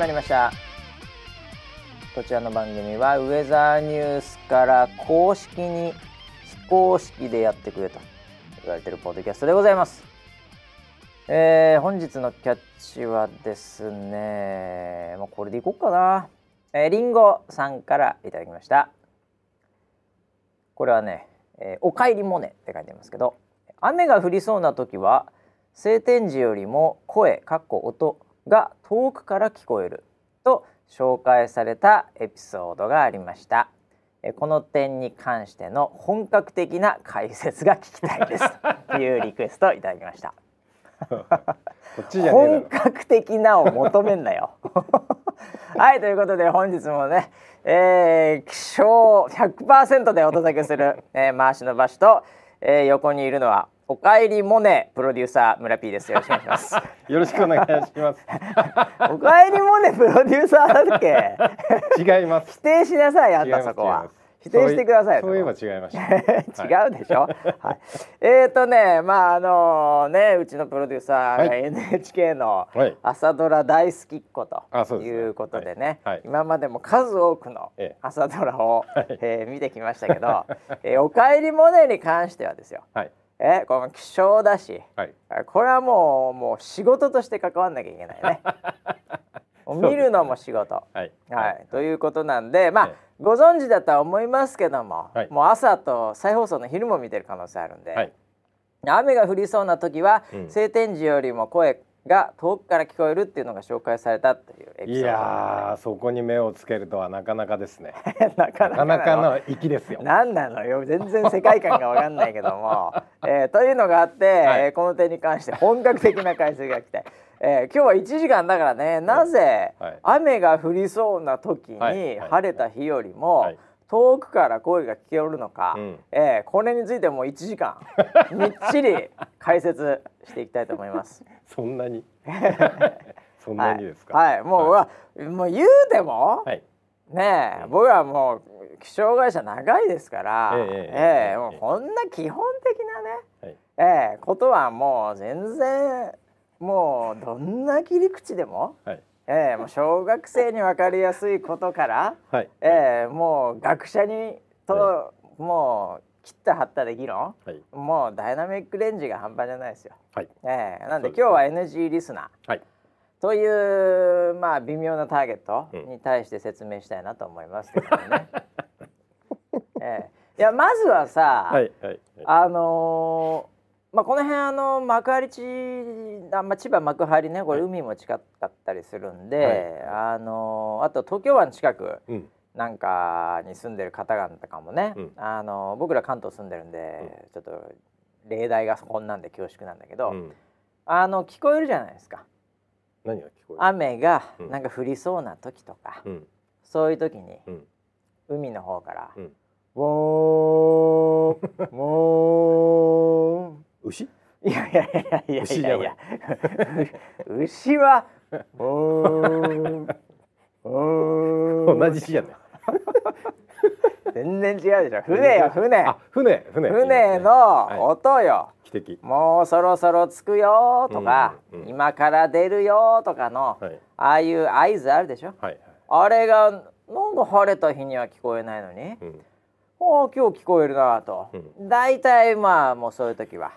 まりました。こちらの番組はウェザーニュースから公式に非公式でやってくれと言われてるポッドキャストでございます。えー、本日のキャッチはですねもうこれでいこうかな。えー、リンゴさんからいただきました。これはね、えー、おかえりモネって書いてますけど雨が降りそうな時は晴天時よりも声かっこ音が遠くから聞こえると紹介されたエピソードがありました。この点に関しての本格的な解説が聞きたいです。というリクエストをいただきました。本格的なを求めんなよ。はいということで本日もね、えー、気象100%でお届けする、えー、回しの場所と、えー、横にいるのはおかえりモネプロデューサー村 P です。よろしくお願いします。よろしくお願いします。おかえりモネプロデューサーだっけ？違います。否定しなさいあんたそこは。否定してください。そういえば違いました。違うでしょ？はい。えっ、とね、まああのねうちのプロデューサーが NHK の朝ドラ大好きっ子ということでね、今までも数多くの朝ドラを、えー、見てきましたけど、えー、おかえりモネに関してはですよ。はい。えこの希少だし、はい、これはもうもう仕事として関わんなきゃいけないね。見るのも仕事、はい、はい、ということなんでまあ、ご存知だとは思いますけども、はい、もう朝と再放送の昼も見てる可能性あるんで、はい、雨が降りそうな時は、うん、晴天時よりも声が遠くから聞こえるっていうのが紹介されたというエピソードいやそこに目をつけるとはなかなかですね。なかなかの粋ですよ。何なのよ。全然世界観が分かんないけども、えー、というのがあって、はい、えー、この点に関して本格的な解説が来て、えー、今日は1時間だからね。なぜ雨が降りそうな時に晴れた日よりも、はい遠くから声が聞けるのか、うん、えー、これについても1時間 みっちり解説していきたいと思います。そんなに？そんなにですか？はい、はい、もう、はい、もう言うても、はい、ねえ、うん、僕はもう気象会社長いですから、えー、えー、もうこんな基本的なね、はい、えー、ことはもう全然もうどんな切り口でも。はいえー、もう小学生に分かりやすいことから、はい、えー、もう学者にと、はい、もう切った張ったで議論、はい、もうダイナミックレンジが半端じゃないですよ。はい、えー、なんで今日は NG リスナー、はい、というまあ微妙なターゲットに対して説明したいなと思いますけどね。えー、いやまずはさ、はいはいはい、あのーまあ、この辺あの幕張地あ、まあ、千葉幕張ねこれ海も近かったりするんで、はい、あのあと東京湾近くなんかに住んでる方々とかもね、うん、あの僕ら関東住んでるんで、うん、ちょっと例題がこんなんで恐縮なんだけど、うん、あの聞こえるじゃないですか。何が聞こえる？雨がなんか降りそうな時とか、そういう時に、海の方から「うん、ウォーウォー牛？いやいやいやいやいやいや。牛は同じじゃない。全然違うでしょ。船よ船。船船。船の音よ、はい、もうそろそろ着くよとか、うんうん、今から出るよとかの、はい、ああいう合図あるでしょ、はいはい、あれがなんか晴れた日には聞こえないのに、うん、おお今日聞こえるなと、大体、まあもうそういう時は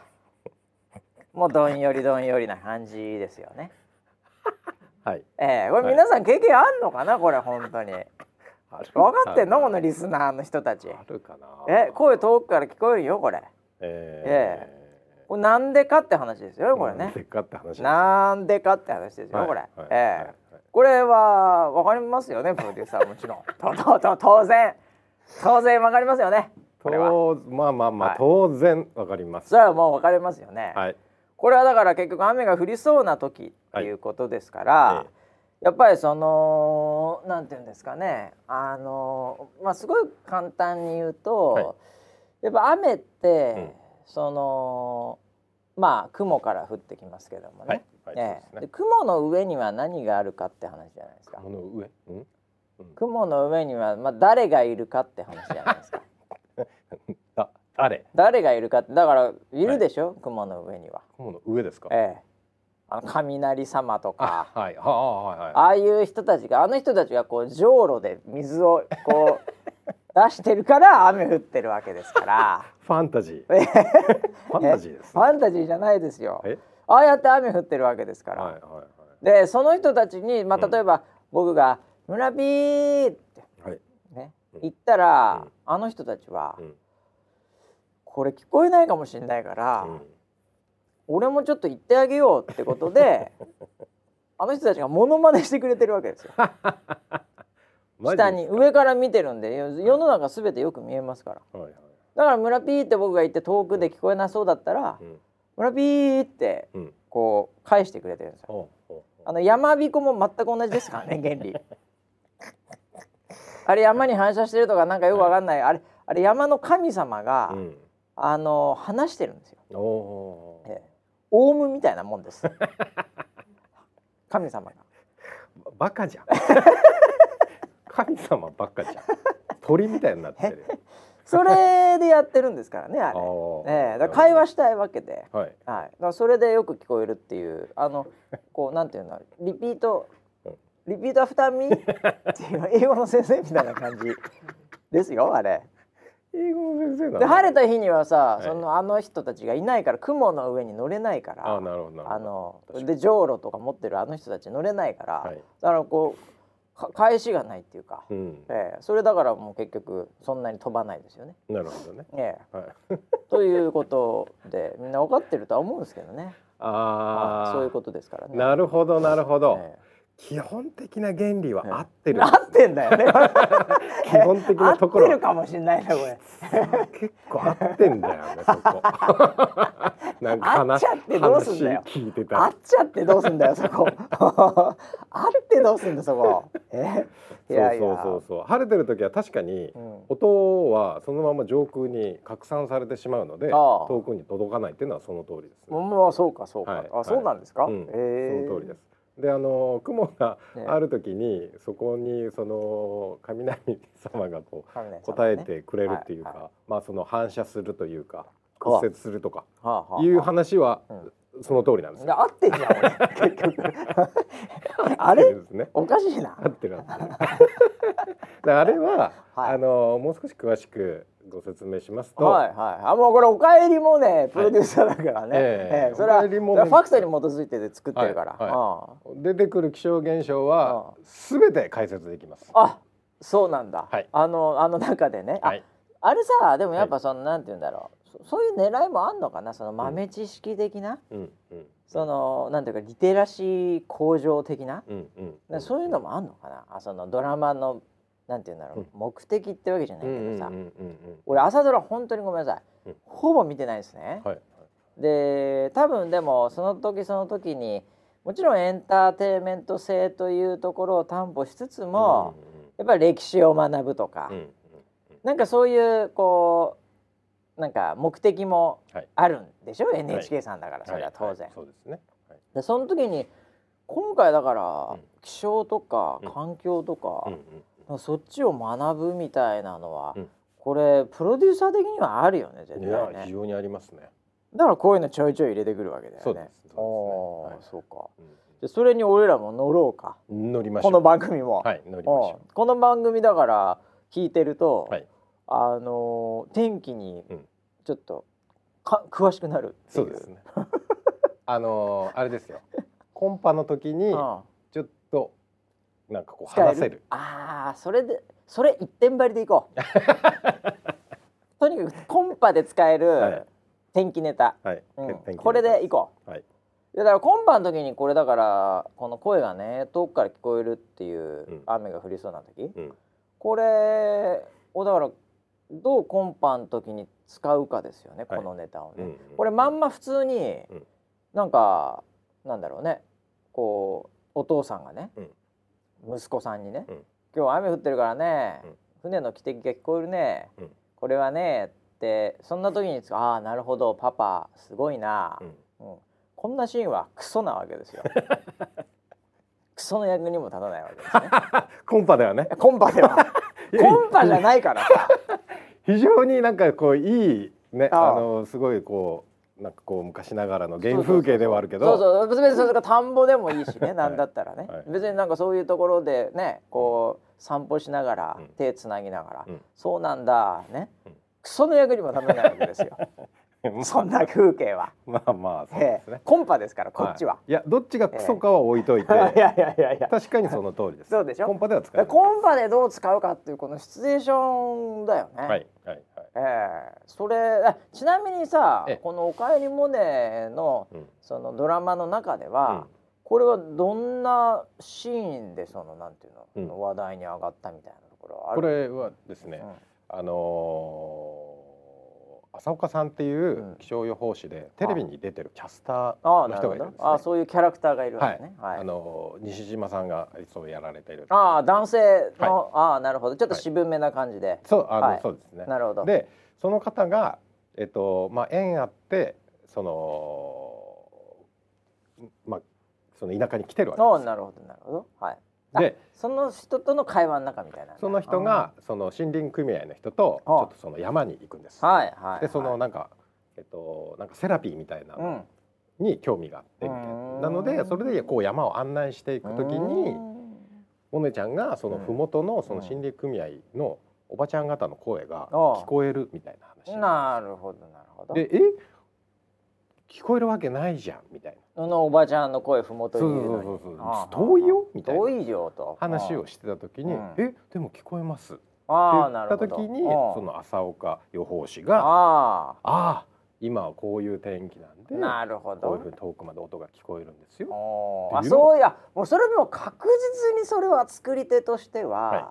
もうどんよりどんよりな感じですよね。はい。ええー、これ皆さん経験あんのかな、これ本当に。分かってんの？このリスナーの人たち。あるかな？え、声遠くから聞こえるよこれ。えー、ええー、これなんでかって話ですよこれね。なんでかって話なんでかって話ですよ、はい、これ。はい、ええー、これはわかりますよねプロデューサーもちろん。ととと当然当然わかりますよね。これはまあまあまあ、はい、当然わかります。それはもうわかりますよね。はい。これはだから結局雨が降りそうな時っていうことですから、はい、やっぱりそのなんていうんですかね。あのまあすごい簡単に言うと、はい、やっぱ雨って、うん、そのまあ雲から降ってきますけどもね。はい。ね。で雲の上には何があるかって話じゃないですか。雲の上、うん、雲の上にはまあ誰がいるかって話じゃないですか。誰？誰がいるかってだからいるでしょ、はい、雲の上には。雲の上ですか？ええ。あの雷様とか。あ,、はい。はあああいう人たちがあの人たちがこうじょうろで水をこう 出してるから雨降ってるわけですから。ファンタジー。ファンタジーです、ね、ファンタジーじゃないですよ。ああやって雨降ってるわけですから、はいはいはい、でその人たちに、まあ、例えば、僕が「村ピー」って、はい。ね、言ったら、うん、あの人たちは、うん、これ聞こえないかもしれないから、うん俺もちょっと言ってあげようってことであの人たちがモノマネしてくれてるわけですよ。下に上から見てるんで世の中すべてよく見えますから、はいはい、だから「村ピー」って僕が言って遠くで聞こえなそうだったら「うん、村ピー」ってこう返してくれてるんですよ。うん、あの山彦も全く同じですからね原理。あれ山に反射してるとかなんかよくわかんない、あれあれ山の神様が、うん、あの話してるんですよ。ええ。オウムみたいなもんです。神様が。バカじゃん。神様ばっかじゃん。鳥みたいになってる。それでやってるんですからねあれ、ええ、だ会話したいわけで、はい、はい、それでよく聞こえるっていうあのこうなんていうの repeat repeat after me っていう英語の先生みたいな感じですよあれ。英語の先生で晴れた日にはさ、はい、そのあの人たちがいないから雲の上に乗れないからあなるほどあのでじょうろとか持ってるあの人たち乗れないから、はい、だからこう返しがないっていうか、うん、えー、それだからもう結局そんなに飛ばないですよね。なるほどね。えー、はい、ということでみんな分かってるとは思うんですけどね。あ、まあ、そういうことですからね。なるほどなるほど。えー基本的な原理は合ってる、合ってんだよね。基本的なところ。合ってるかもしれないなこれ。結構合ってんだよねそこ。なんか合っちゃってどうすんだよ。聞いてた合っちゃってどうすんだよそこ。合ってどうすんだそこ。え？そうそうそうそう。晴れてる時は確かに音はそのまま上空に拡散されてしまうので、遠くに届かないっていうのはその通りです、ね、まあそうかそうか、はい、あそうなんですか、うん、え。ー、その通りですであの雲がある時に、ね、そこにその雷様がこう、ね、答えてくれるっていうか、はいはい、まあその反射するというか屈折するとかいう話はその通りなんです。合ってんじゃん結局。あれ、ね、おかしいな。合ってる合ってる。あれは、はい、あのもう少し詳しくご説明しますと、はいはい、あもうこれおかえりもねプロデューサーだからね、はい、えー、それは、ね、ファクトに基づいてで作ってるから、はい。はい、出てくる気象現象はすべて解説できます。あそうなんだ、はい、あのあの中でね、はい、ああれさでもやっぱその、はい、なんて言うんだろう。そういう狙いもあんのかな？その豆知識的な、うんうん、そのなんていうかリテラシー向上的な、うんうん、そういうのもあんのかな？あそのドラマのなんて言うんだろう、うん、目的ってわけじゃないけどさ、俺朝ドラ本当にごめんなさい、うん、ほぼ見てないですね。はい、で多分でもその時その時にもちろんエンターテインメント性というところを担保しつつも、やっぱり歴史を学ぶとか、うん、なんかそういうこうなんか目的もあるんでしょ、はい、NHK さんだからそれは当然。そうですね、でその時に今回だから気象とか環境とか、そっちを学ぶみたいなのは、うん、これプロデューサー的にはあるよね絶対ね。非常にありますね。だからこういうのちょいちょい入れてくるわけだよね。そうです。そうです、ね、そうか、うん、それに俺らも乗ろうか。乗りましこの番組も。はい乗りましょう。この番組だから聞いてると、はい、あの天気にちょっとか詳しくなるそうですね。あのー、あれですよ。コンパの時に ちょっとなんかこう話せる。ああそれでそれ一点張りでいこう。とにかくコンパで使える天気ネタ、はい。うん、これでいこう、はい、だからコンパの時にこれだからこの声がね遠くから聞こえるっていう雨が降りそうな時、うん、これをだからどうコンパの時に使うかですよね、このネタをね、うんうん、これまんま普通に、うん、なんかなんだろうね。こうお父さんがね、うん息子さんにね、うん、今日雨降ってるからね、うん、船の汽笛が聞こえるね、うん、これはねってそんな時にああなるほどパパすごいな、うんこんなシーンはクソなわけですよ。クソの役にも立たないわけですね。コンパではね。コンパでは。コンパじゃないからさ。非常になんかこういいねあのすごいこうなんかこう昔ながらの原風景ではあるけど。そうそう。別にそれが田んぼでもいいしね。なんだったらね、はい、別になんかそういうところでねこう散歩しながら、手つなぎながら、うん、そうなんだね、うん、クソの役にも立たないわけですよ。そんな風景は。まあまあそうですね、えー、コンパですからこっちは、はい、いやどっちがクソかは置いといて、えー、いやいやいやいや。確かにその通りです。そうでしょ？コンパで。は使う。コンパでどう使うかっていうこのシチュエーションだよね。はいはいはい。ええ。ー、それちなみにさ、このおかえりモネの、うん、そのドラマの中では、うん、これはどんなシーンでそのなんていうの、うん、話題に上がったみたいなところはある？これはですね、あのー浅岡さんっていう気象予報士で、テレビに出てるキャスターの人がいるんです、ね、あそういうキャラクターがいるんですね、はい、あの西島さんがいつもやられてる。ああ男性の、はい、ああなるほど。ちょっと渋めな感じで、そうあの、そうですね。なるほど。でその方がえっとまあ縁あってそのまあその田舎に来てるわけですなるほどなるほど。はいでその人との会話の中みたいなその人がその森林組合の人とちょっとその山に行くんです。はいはい、でそのなんかえっとなんかセラピーみたいなのに興味があってみたいな。なのでそれでこう山を案内していくときにモネちゃんがその麓のその森林組合のおばちゃん方の声が聞こえるみたいな話。なるほどなるほど。でえ？聞こえるわけないじゃんみたいな。のおばちゃんの声ふもとにいるのに。そうそうそう遠いよみたいな。遠いよと話をしてた時に、えでも聞こえます？って言った時にその浅岡予報士がああ今はこういう天気なんでなるほどこういうふうに遠くまで音が聞こえるんですよ。あそういやもうそれも確実にそれは作り手としては、はい、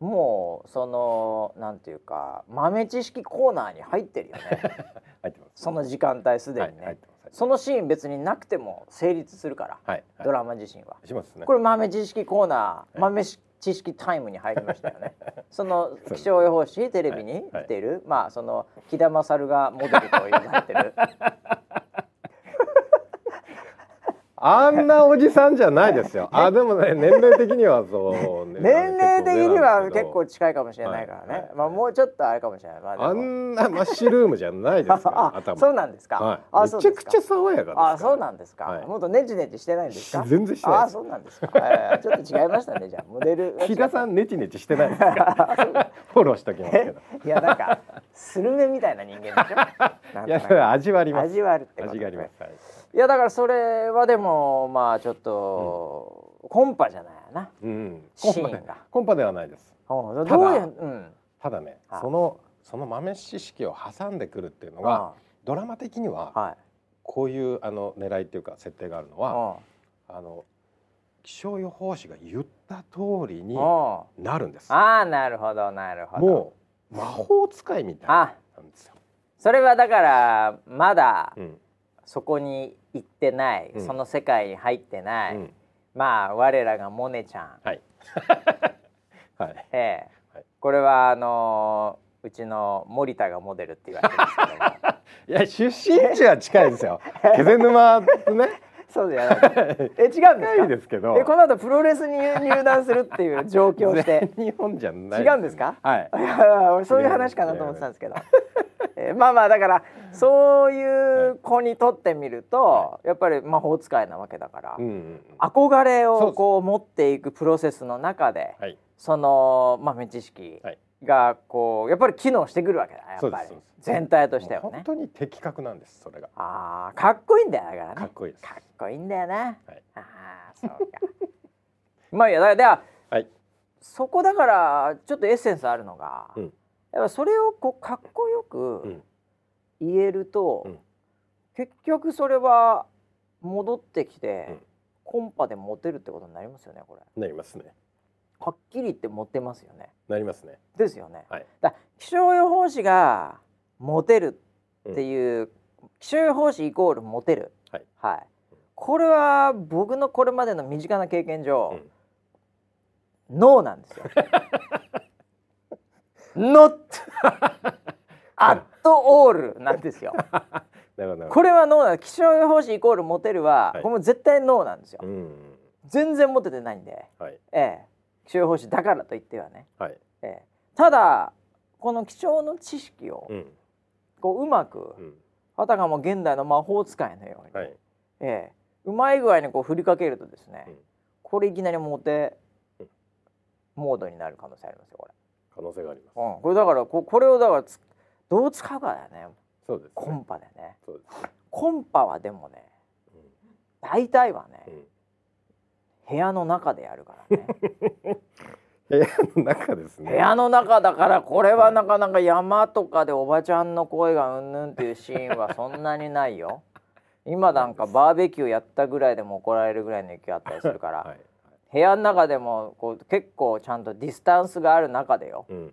もうそのなんていうか豆知識コーナーに入ってるよね。入ってます、その時間帯すでにね、はい、そのシーン別になくても成立するから、はい、ドラマ自身は。しますね。これ豆知識コーナー、豆知識タイムに入りましたよね。その気象予報士テレビに来てる、まあその木田勝がモデルと呼ばれてる あんなおじさんじゃないですよ。あでもね年齢的にはそう、ね、年齢的には結構近いかもしれないからね。はいはい、まあもうちょっとあれかもしれない。まあ、あんなマッシュルームじゃないですか 頭。そうなんですか？はい、あめちゃくちゃ爽やかあそうなんですか。はい、もっとネチネチしてないんですか？全然してない。あそうなんですか。えー、ちょっと違いましたねじゃモデル。木田さんネチネチしてないですか。フォローしときますけど。いやなんかスルメみたいな人間でしょ？いやそれ味はあります。味はあるって味があります。い。やだからそれはでもまあちょっと、うん、コンパじゃないな、うん、シーンが。コンパではないです。どういう、うん、ただねそのその豆知識を挟んでくるっていうのがドラマ的には、はい、こういうあの狙いっていうか設定があるのはあの気象予報士が言った通りになるんです。ああなるほどなるほど。もう魔法使いみたいなんですよ。それはだからまだ、うん。そこに行ってない、うん、その世界に入ってない、うん、まあ我らがモネちゃん、はい。はい。ええ。はい、これはあのー、うちの森田がモデルって言われてますけども。いや出身地は近いですよ。気仙沼ねそうじゃないえ違うんですか？ですけど。えこの後プロレスに入団するっていう状況して。日本じゃない。違うんですか？はい。俺そういう話かなと思ってたんですけど。えー、まあまあだからそういう子にとってみると、はい、やっぱり魔法使いなわけだから、憧れをこう持っていくプロセスの中で、はい、その豆知識がこうやっぱり機能してくるわけだやっぱり。全体としてはね。本当に的確なんですそれが。ああかっこいいんだよだからね。かっこいいかっこいいんだよね、はい、ああそうか。まあいやだから、はい、そこだからちょっとエッセンスあるのが、うん。やっぱそれをこうかっこよく言えると、うん、結局それは戻ってきて、うん、コンパでモテるってことになりますよねこれ。なりますね。はっきり言ってモテますよね。なりますね。ですよね。はい、だ気象予報士がモテるっていう、うん、気象予報士イコールモテる。はい。はい。これは僕のこれまでの身近な経験上、ノーなんですよ。not at all なんですよ。これはノーな気象予報士イコールモテるは、はい、これも絶対ノーなんですよ。全然モテてないんで、はい、ええ、気象予報士だからといってはね、はい、ええ、ただこの気象の知識を、うん、こううまく、うん、あたかも現代の魔法使いのように、はい、ええ、うまい具合にこう振りかけるとですね、うん、これいきなりモテモードになる可能性ありますよこれ。可能性があります、うん、これだからここれをだからどう使うかだよね。そうです、ね、コンパでね。そうですコンパはでもね、うん、大体はね、部屋の中でやるからね。部屋の中ですね。部屋の中だからこれはなかなか山とかでおばちゃんの声がうんぬんっていうシーンはそんなにないよ。今なんかバーベキューやったぐらいでも怒られるぐらいの勢いあったりするから、はい、部屋の中でもこう結構ちゃんとディスタンスがある中でよ、うん、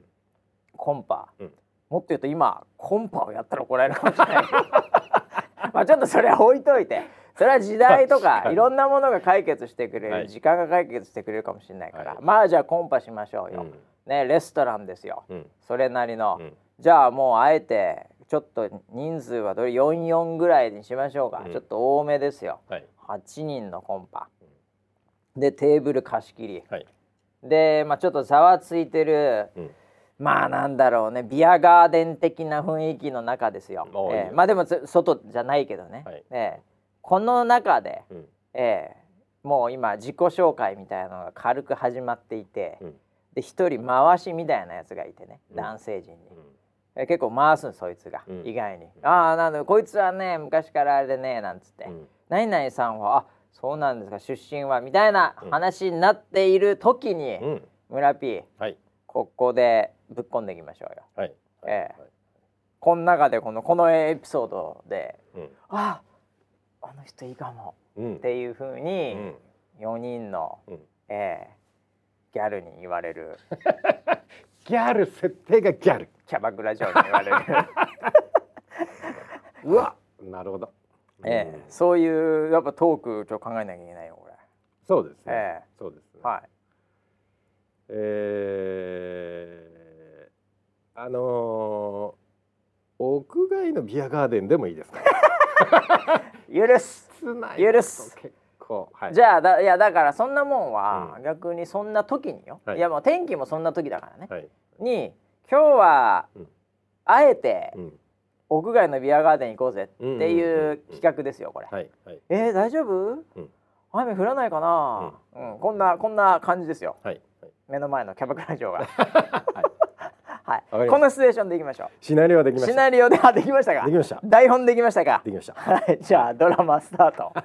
コンパ、うん、もっと言うと今コンパをやったら怒られるかもしれない まあちょっとそれは置いといてそれは時代とか いろんなものが解決してくれる、はい、時間が解決してくれるかもしれないから、はい、まあじゃあコンパしましょうよ、うん、ねレストランですよ、うん、それなりの、うん、じゃあもうあえてちょっと人数はどれ44ぐらいにしましょうか、ちょっと多めですよ、はい、8人のコンパ、でテーブル貸し切り、で、まあ、ちょっとざわついてる、まあなんだろうねビアガーデン的な雰囲気の中ですよ。えー、まあでも外じゃないけどね。はい、えーこの中で、うん、えー、もう今自己紹介みたいなのが軽く始まっていて、うん、で一人回しみたいなやつがいてね、うん、男性陣に、うん、結構回すそいつが、意外に「ああなんだこいつはね昔からあれでね」なんつって「何々さんはあそうなんですか出身は」みたいな話になっている時に、村 P、はい、ここでぶっ込んでいきましょうよ。はい、えー、この中でこのこのエピソードで、うん、ああの人いいかも、っていうふうに4人の、うん、えー、ギャルに言われる。ギャル設定がギャル。キャバクラ嬢に言われる。うわなるほど、えー、そういうやっぱトークちょっと考えなきゃいけないよこれ。そうですね、えー、そうですね。はい。えー、あのー、屋外のビアガーデンでもいいですか？許す許す結構、はい、じゃあだいやだからそんなもんは、逆にそんな時によ、はい、いやもう天気もそんな時だからね、はい、に今日は、うん、あえて、うん、屋外のビアガーデン行こうぜっていう企画ですよこれ、はいはい、えー、大丈夫、うん、雨降らないかな、うんこんなこんな感じですよ、はいはい、目の前のキャバクラ嬢が。はいはい。このシチュエーションでいきましょう。シナリオできました。シナリオであできましたか？できました。台本できましたか？できました。はい。じゃあドラマスタート。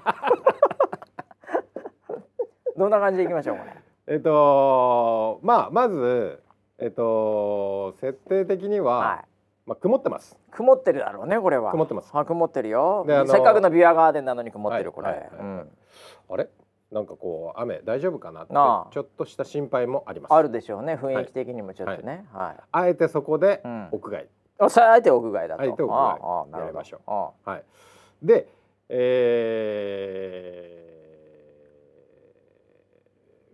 どんな感じでいきましょうこれ。えっとまあまずえっと設定的には、はい、まあ曇ってます。曇ってるだろうねこれは。曇ってます。あ曇ってるよ。せっかくのビアガーデンなのに曇ってる、これ。はいうん、あれ？なんかこう雨大丈夫かなってちょっとした心配もあります。あるでしょうね雰囲気的にもちょっとね、はい、はい、あえてそこで屋外、うん、あえて屋外だと。あえて屋外やりましょう。はい。でえ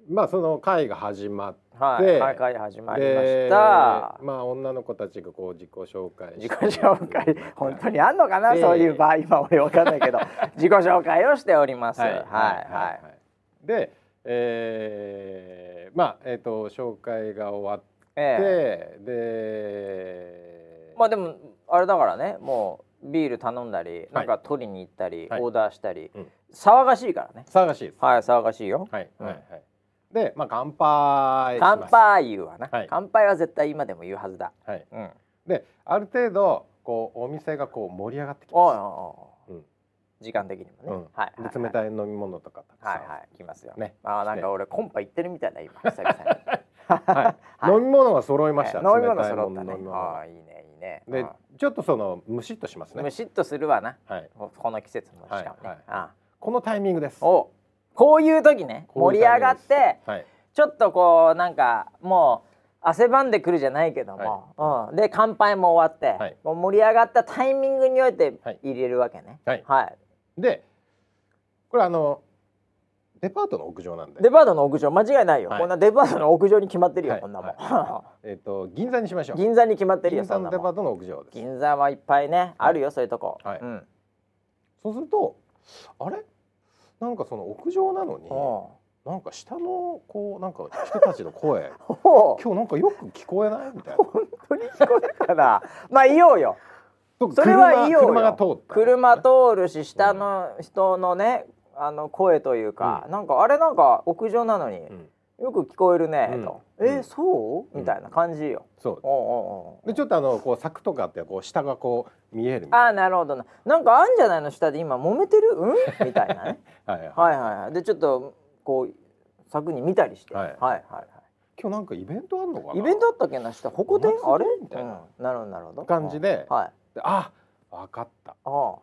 ー、まあその会が始まって、はい、会始まりました。まあ女の子たちがこう自己紹介自己紹介。本当にあんのかな、そういう場合。今俺わかんないけど。自己紹介をしております。はい。はい。はいで、えー、まあえっ、ー、と紹介が終わって、えー、でまあでもあれだからねもうビール頼んだり、なんか取りに行ったり、はい、オーダーしたり、うん、騒がしいからね。騒がしいです。はい騒がしいよ。はい、はいはい。でまあ乾杯乾杯言うわな、はい、乾杯は絶対今でも言うはずだ。はい、うん、である程度こうお店がこう盛り上がってきます時間的にもね、うん、はい、冷たい飲み物とかはいはい。来ますよ。ね。あなんか俺コンパ行ってるみたいだ今久々に。はい、飲み物が揃いました。飲み物揃ったね。ああいいねいいね。でちょっとそのむしっとしますね。むしっとするわな。はい。この季節もしかもね。あこのタイミングです。おこういう時ね盛り上がって、はい、ちょっとこうなんかもう汗ばんでくるじゃないけども、はい、うん、で乾杯も終わって、はい、もう盛り上がったタイミングにおいて入れるわけね。はい。はい、でこれあのデパートの屋上なんで。デパートの屋上？間違いないよ、はい、こんなデパートの屋上に決まってるよ、はい、こんなもん、はい、えっ、ー、と銀座にしましょう。銀座に決まってるよ銀座のデパートの屋上です。銀座はいっぱいねあるよ、そういうとこ、はい。うん、そうするとあれ？なんかその屋上なのになんか下のこうなんか人たちの声。今日なんかよく聞こえない？みたいな。本当に聞こえるかな？まあいようよそれはいいよ車が通るし下の人のねあの声というか、うん、なんかあれなんか屋上なのに、よく聞こえるね、うん、と、えそう、みたいな感じよ。そう。でちょっとあのこう柵とかってこう下がこう見えるあなるほどな。なんかあんじゃないの下で今揉めてる？うん？みたいなね。はい、はい、はいはいでちょっとこう柵に見たりして、はい、はいはいはい。今日なんかイベントあんのかな？イベントあったっけな下。ここであれ？みたいな、うん、なるほどなるほど。感じで、はい、あ分かった。あ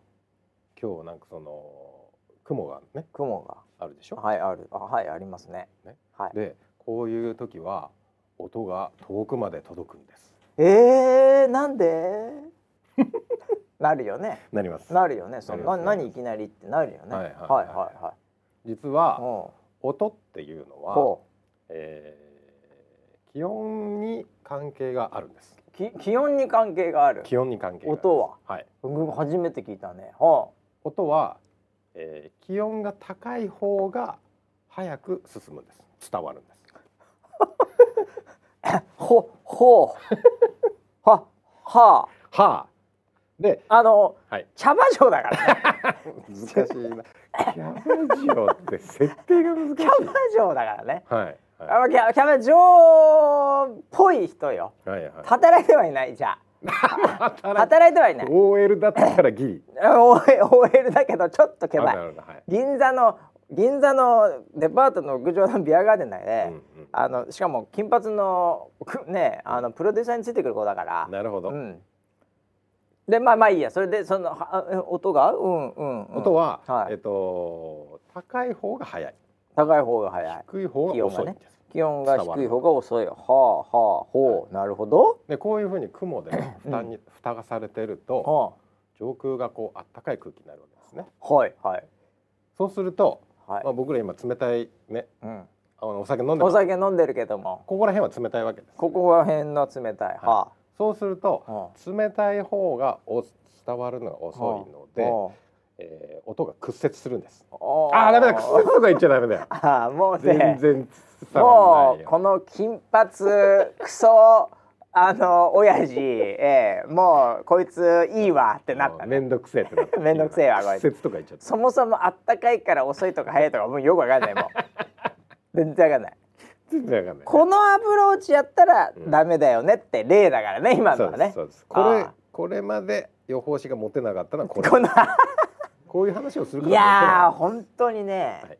今日なんかその雲がね雲が。あるでしょ？はいある。あはいありますね。ね、はい、でこういう時は音が遠くまで届くんです。えー、なんで？なるよね。なります。なるよね。その、ね、何いきなりってなるよね。はいはいはい。はい実は音っていうのは、えー、気温に関係があるんですき気温に関係がある。気温に関係音は？はい。初めて聞いたね。はあ、音はえー、気温が高い方が早く進むんです。伝わるんです。ほほう。はははであの、はい、茶葉城だからね。難しいな。キャバ嬢って設定が難しい。キャバ嬢だからね。はい、はい、キャキャバ嬢っぽい人よ、はいはい、働いてはいないじゃあ。働いてはいない。OL だったらギリ。OL だけどちょっとけばい、はい、銀座の銀座のデパートの屋上のビアガーデン内で、うんうん、あのしかも金髪のねあのプロデューサーについてくる子だから。なるほど、うん、でまあまあいいや。それでその音が？うんうん、うん、音は、はい、えっと高い方が早い高い方が早い。低い方が遅い気温が低い方が遅い。はあはあほう、なるほど。でこういうふうに雲で 蓋に、蓋がされてると、上空がこうあったかい空気になるわけですね。はいはい。そうすると、はい、まあ僕ら今冷たいね、うん、あのお酒飲んでお酒飲んでるけども。ここら辺は冷たいわけです、ね、ここら辺の冷たい、はあ、そうすると、冷たい方がお伝わるのが遅いので、えー、音が屈折するんです。ああダメだ屈折とか言っちゃダメだよ。あもう、ね、全然もうこの金髪クソ あの親父、えー、もうこいついいわってなった、ね。めんどくせえってなった。めんどくせえわこいつ。とか言っちゃった。そもそもあったかいから遅いとか早いとかもうよくわかんないもう。全然わかんない。全然わかんない。このアプローチやったらダメだよねって例だからね、今のはね。そうです。これこれまで予報士が持てなかったのはこれ。ここういう話をするいや本当にね、はい、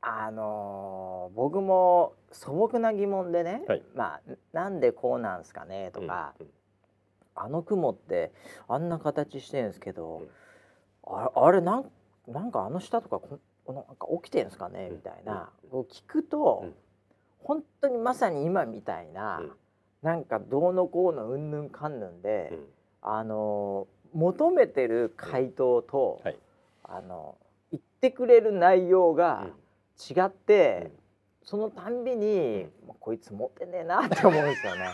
あのー、僕も素朴な疑問でね、はい、まあなんでこうなんすかねとか、うんうん、あの雲ってあんな形してるんですけど、うん、ああれなんなんかあの下とかこなんか起きてんすかねみたいな、うん、う聞くと、うん、本当にまさに今みたいな、うん、なんかどうのこうのうんぬんかんぬんで、あのー、求めてる回答と、はいあの言ってくれる内容が違って、うん、そのたんびに、うん、こいつ持ってねえなって思うんですよね。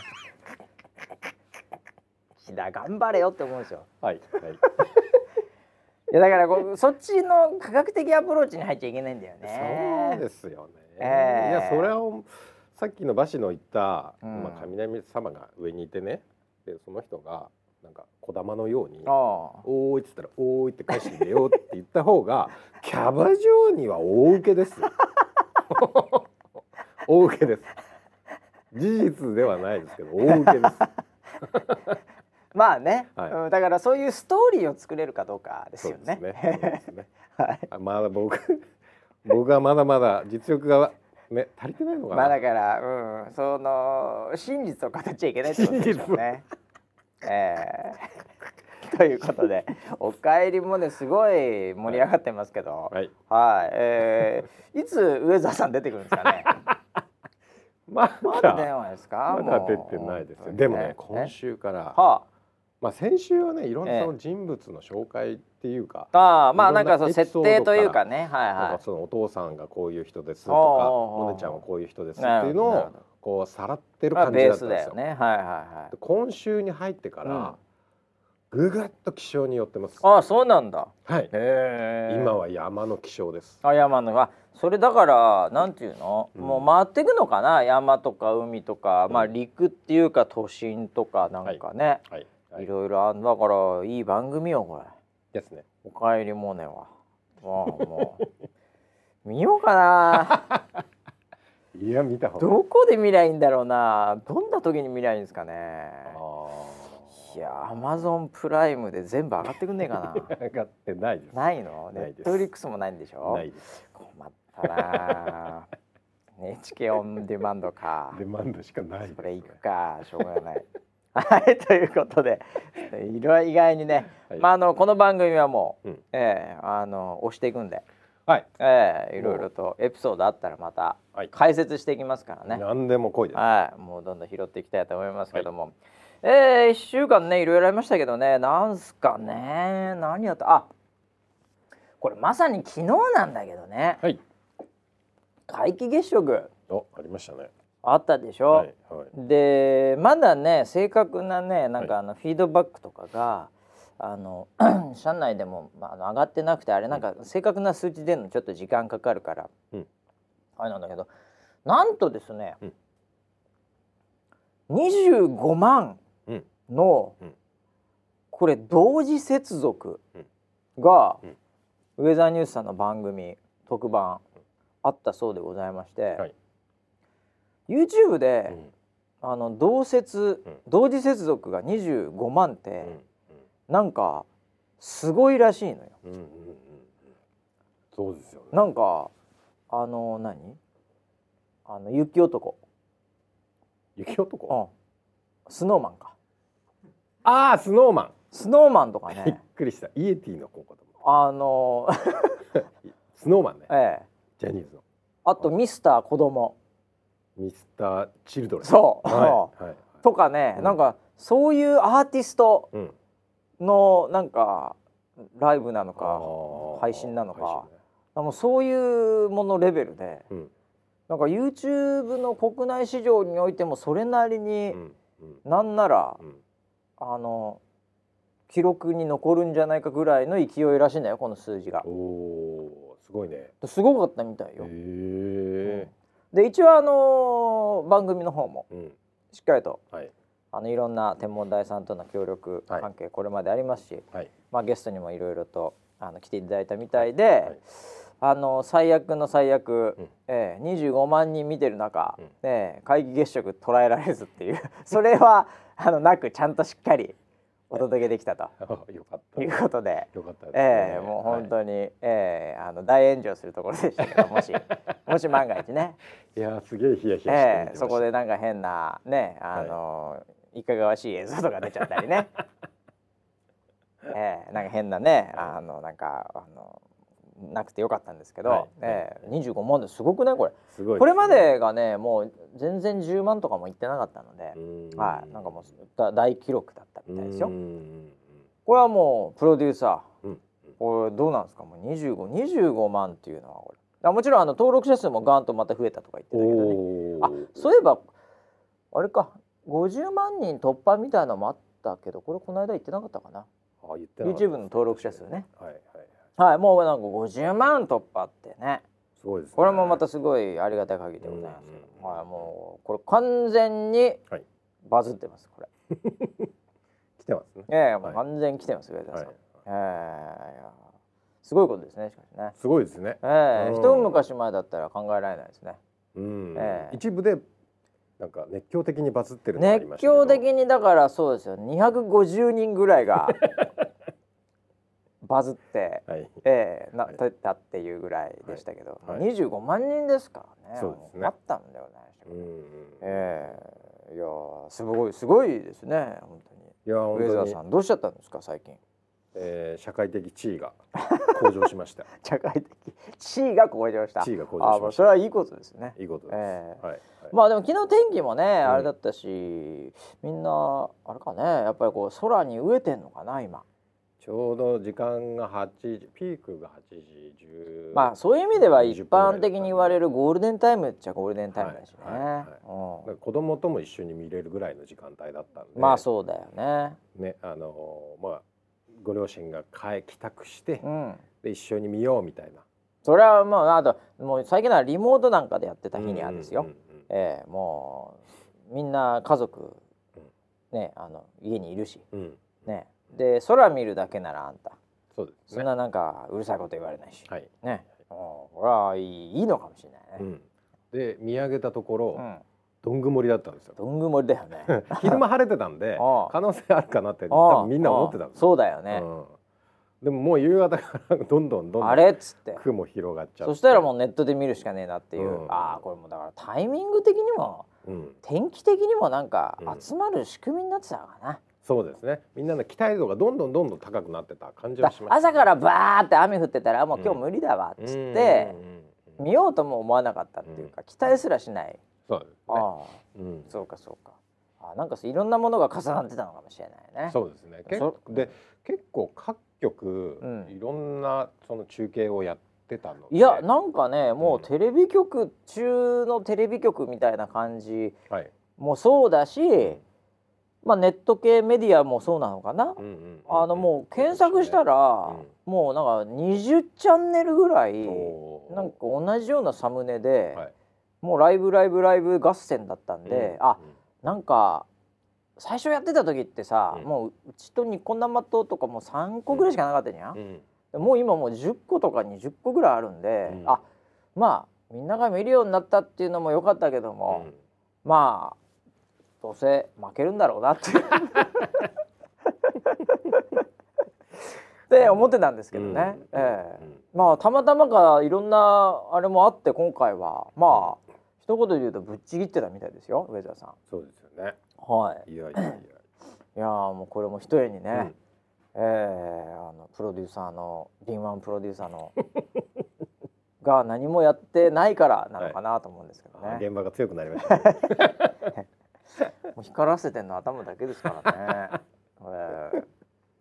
木田頑張れよって思うんですよ。はい。はい、いやだからこうそっちの科学的アプローチに入っちゃいけないんだよね。そうですよね。えー、いやそれをさっきの馬氏の言った、うん、まあ雷様が上にいてね、でその人がなんか小玉のように「おーい」っつったら「おーい」って返してみようって言った方がキャバ嬢には大受けです大受けです事実ではないですけど大受けですまあね、はい、だからそういうストーリーを作れるかどうかですよね。ねねはい、まだ僕僕はまだまだ実力がね足りてないのかな。まあだからうんその真実を語っちゃいけないってことですよね。えー、ということでお帰りもねすごい盛り上がってますけど、はい、はい、えー、いつ上澤さん出てくるんですかね？まだ。電話ですか？まだ出てないですよ。でもね今週から、はあ、まあ先週はねいろんなその人物の紹介っていうか、えああまあなんかその設定というかね、はいはい。そのお父さんがこういう人ですとか、モネちゃんはこういう人ですっていうのをこうさらってる感じだったんですよ。ね、はいはいはい。今週に入ってから、ぐぐっと気象によってます。あそうなんだ。はい。今は山の気象です。あ山のあそれだからなんていうの、うん、もう回っていくのかな？山とか海とか、うん、まあ陸っていうか都心とかなんかね。はい。はい、いろいろあんだからいい番組よこれですねおかえりモネはもう 見ようかないや見たどこで見りゃいいんだろうな。どんな時に見りゃいいんですかね。いやアマゾンプライムで全部上がってくんねえかな。上がってないです。ないの？ネットフリックスもないんでしょ？ないです。困ったな。NHK オンデマンドか。デマンドしかないそれいくか。しょうがない。はいということで。意外にね、はい、まああのこの番組はもう、うん、えー、あの押していくんではい、えー、いろいろとエピソードあったらまた解説していきますからね。何でも来いです。はい、もうどんどん拾っていきたいと思いますけども、はい、えー、一週間ねいろいろありましたけどね、なんすかね、何やった、あ、これまさに昨日なんだけどね。はい。皆既月食。お、ありましたね。あったでしょ。はいはい、で、まだね正確なねなんかあのフィードバックとかが。あの 社内でも、まあ、上がってなくてあれなんか正確な数値出るのちょっと時間かかるから、うん、あれなんだけどなんとですね、うん、25万の、うん、これ同時接続が、ウェザーニュースさんの番組特番あったそうでございまして、はい、YouTube で、あの同接、同時接続が25万って、なんかすごいらしいのよ。うんうんうん、そうですよね。なんかあの何？あの雪男。雪男？うん。スノーマンか。ああスノーマン。スノーマンとかね。びっくりした。イエティの子かとあの スノーマンね。ええ。ジャニーズの。あとミスター子供。ミスターチルドレン。そう。はい。はい、とかね、うん、なんかそういうアーティスト。うんのなんかライブなのか配信なのか、ね、もうそういうものレベルで、うん、なんか YouTube の国内市場においてもそれなりに、うんうん、なんなら、うん、あの記録に残るんじゃないかぐらいの勢いらしいんだよこの数字が。おすごいね。すごかったみたいよ。へで一応あの番組の方もしっかりと、はい、あのいろんな天文台さんとの協力関係、これまでありますし、はい、まあ、ゲストにもいろいろとあの来ていただいたみたいで、はい、あの最悪の最悪、うん、えー、25万人見てる中、うん、えー、皆既月食捉えられずっていう それはあのなくちゃんとしっかりお届けできたと よかった。いうことでよかったです、ね、えー、もう本当に、はい、えー、あの大炎上するところでしたけどもし もし万が一ね。いやすげえヒヤヒヤしてえー、そこでなんか変なねあの、はいいかがわしい映像とか出ちゃったりね。えー、なんか変なねあのなんかあのなくてよかったんですけど、はい、えー、25万ですごくねこれ？すごい、ね、これまでがねもう全然10万とかもいってなかったのではい。なんかもう大記録だったみたいですよ。これはもうプロデューサー、うん、これどうなんですか？もう2525万っていうのはこれ。もちろんあの登録者数もガンとまた増えたとか言ってたけどね。あそういえばあれか50万人突破みたいなのもあったけどこれこの間言ってなかったかな？あ言って YouTube の登録者数ね。はいはいはい、はい、もうなんか50万突破ってね。すごいです、ね、これもまたすごいありがたい限りでございます。うんうん、はい、もうこれ完全にバズってますこれ。来てますね。ええもう完全に来てます上田さん、はい、ええすごいことですねしかしね。すごいですね。ええ一昔前だったら考えられないですね。うん、ええ、一部でなんか熱狂的にバズってる熱狂的にだからそうですよ。250人ぐらいが バズって、はい、えー、なってたっていうぐらいでしたけど、はい。はい、25万人ですからね。そうですね。あったんではないでしょうか、うん。えー、いやすごいすごいですね本当に。いやウェザーさんどうしちゃったんですか最近えー、社会的地位が向上しました。社会的地位が向上した。地位が向上しました。それはいいことですね。いいことです、えー、はい、まあでも昨日天気もね、あれだったしみんなあれかねやっぱりこう空に飢えてんのかな今。ちょうど時間が8時ピークが8時10まあそういう意味では一般的に言われるゴールデンタイムっちゃゴールデンタイムだしね、はいはいはい、子供とも一緒に見れるぐらいの時間帯だったんで。まあそうだよね。ねあのまあご両親が帰帰宅して、うん、で一緒に見ようみたいな。それはもうあともう最近はリモートなんかでやってた日にはですよ、うんうんうんえー、もうみんな家族、ね、あの家にいるし、うん、ね。で空見るだけならあんた。そうです、ね、そんななんかうるさいこと言われないし、はい、ね。これはいいのかもしれないね、うん、で見上げたところ、うんどん曇りだったんですよ。どん曇りだよね。昼間晴れてたんで 可能性あるかなって多分みんな思ってたんですそうだよね、うん、でももう夕方から どんどんどんどんあれ？っつって。雲広がっちゃうそしたらもうネットで見るしかねえなっていう、うん、ああこれもだからタイミング的にも、うん、天気的にもなんか集まる仕組みになってたかな。そうですね。みんなの期待度がどんどんどんどん高くなってた感じはします、朝からバーって雨降ってたらもう今日無理だわっつって、見ようとも思わなかったっていうか、期待すらしないそうですね。ああ、うん、そうかそうか。あなんかいろんなものが重なってたのかもしれないね。そうですね。けで結構各局、うん、いろんなその中継をやってたのいやなんかねもうテレビ局中のテレビ局みたいな感じもそうだし、はいまあ、ネット系メディアもそうなのかな、うんうん、あのもう検索したら、ね。うん、もうなんか20チャンネルぐらいなんか同じようなサムネで、はい、もうライブライブライブ合戦だったんで、うん、あなんか最初やってた時ってさ、うん、もううちとニコ生ととかもう3個ぐらいしかなかったじゃん、うん、もう今もう10個とか20個ぐらいあるんで、うん、あまあみんなが見るようになったっていうのも良かったけども、まあどうせ負けるんだろうなって。って思ってたんですけどね、うん、ええ。ー、まあたまたまかいろんなあれもあって今回は。まあ一言で言うとぶっちぎってたみたいですよ上澤さん。そうですよね。はい。いやいやいや。いやもうこれも一重にね、うん、ええー、あのプロデューサーの敏腕プロデューサーの が何もやってないからなのかなと思うんですけどね。はい、現場が強くなりました、ね。もう光らせてんの頭だけですからね。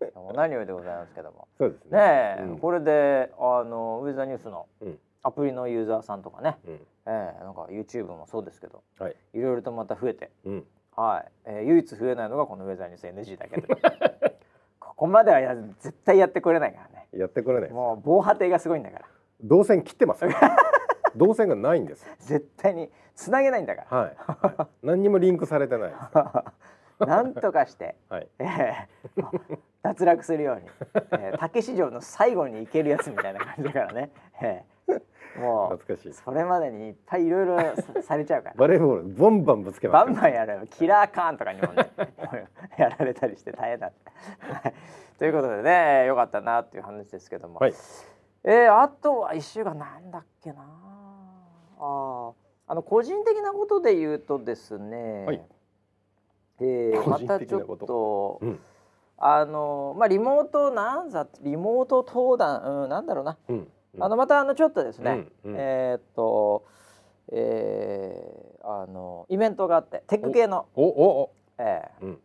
えー、もう何よりでございますけども。そうですね。ね、うん、これであのウェザーニュースの、うんアプリのユーザーさんとかね、うん、えー、なんか YouTube もそうですけど、はい、いろいろとまた増えて、うん、はい、えー、唯一増えないのがこのウェザーニュース NG だけで ここまではや絶対やってくれないからね。やってくれないもう防波堤がすごいんだから。動線切ってます 動線がないんです。絶対につなげないんだから。はい、はい、何にもリンクされてない なんとかして、はい、えー、脱落するように、えー、竹市場の最後に行けるやつみたいな感じだからね、えーもう懐かしい。それまでにいっぱいいろいろ されちゃうから。バレーボールボンバンぶつけバンバンやるキラーカーンとかにもねやられたりして大変だということでねよかったなっていう話ですけども、はい、えー、あとは一週間なんだっけな。ああの個人的なことで言うとですね、はい、えー、またちょっと、うん、あのまあリモートなんざリモート登壇、うん、なんだろうな、うんあのまたあのちょっとですね、うんうん、えー、っと、えー、あのイベントがあってテック系の。おおえー、うん、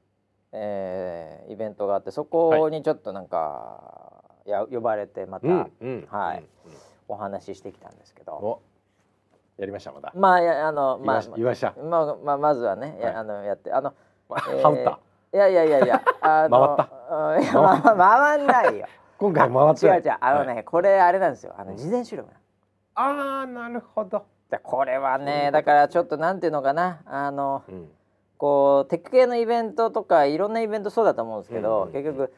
えー、イベントがあってそこにちょっとなんか、はい、や呼ばれてまた、うんうん、はい、うん、お話ししてきたんですけど。やりましたまだ。まあやあのまあ言いました。まあまあまずはね、はい、あのやってあの、えー、いやいやいやいやあの回った。いや回んないよ。今回回って違う違う。あのね、はい、これあれなんですよ。あの事前収録ああなるほど。これはねだからちょっとなんていうのかな。あの、うん、こうテック系のイベントとかいろんなイベントそうだと思うんですけど、うん、結局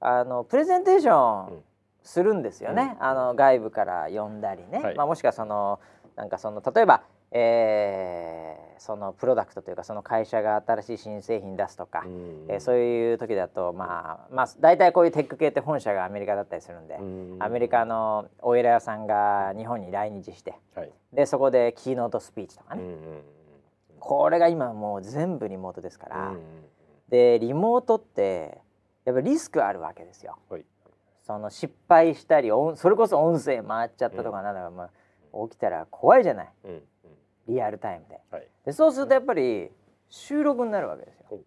あのプレゼンテーションするんですよね、うん、あの外部から呼んだりね、はい、まあ、もしくはそのなんかその例えばえー、そのプロダクトというかその会社が新しい新製品出すとか、うえー、そういう時だとまあまあ大体こういうテック系って本社がアメリカだったりするんでアメリカのお偉屋さんが日本に来日して、はい、でそこでキーノートスピーチとかね。これが今もう全部リモートですからでリモートってやっぱリスクあるわけですよ。はい、その失敗したりそれこそ音声回っちゃったとかなんだか、まあ、起きたら怖いじゃない。うんリアルタイムで。はい、でそうするとやっぱり収録になるわけですよ。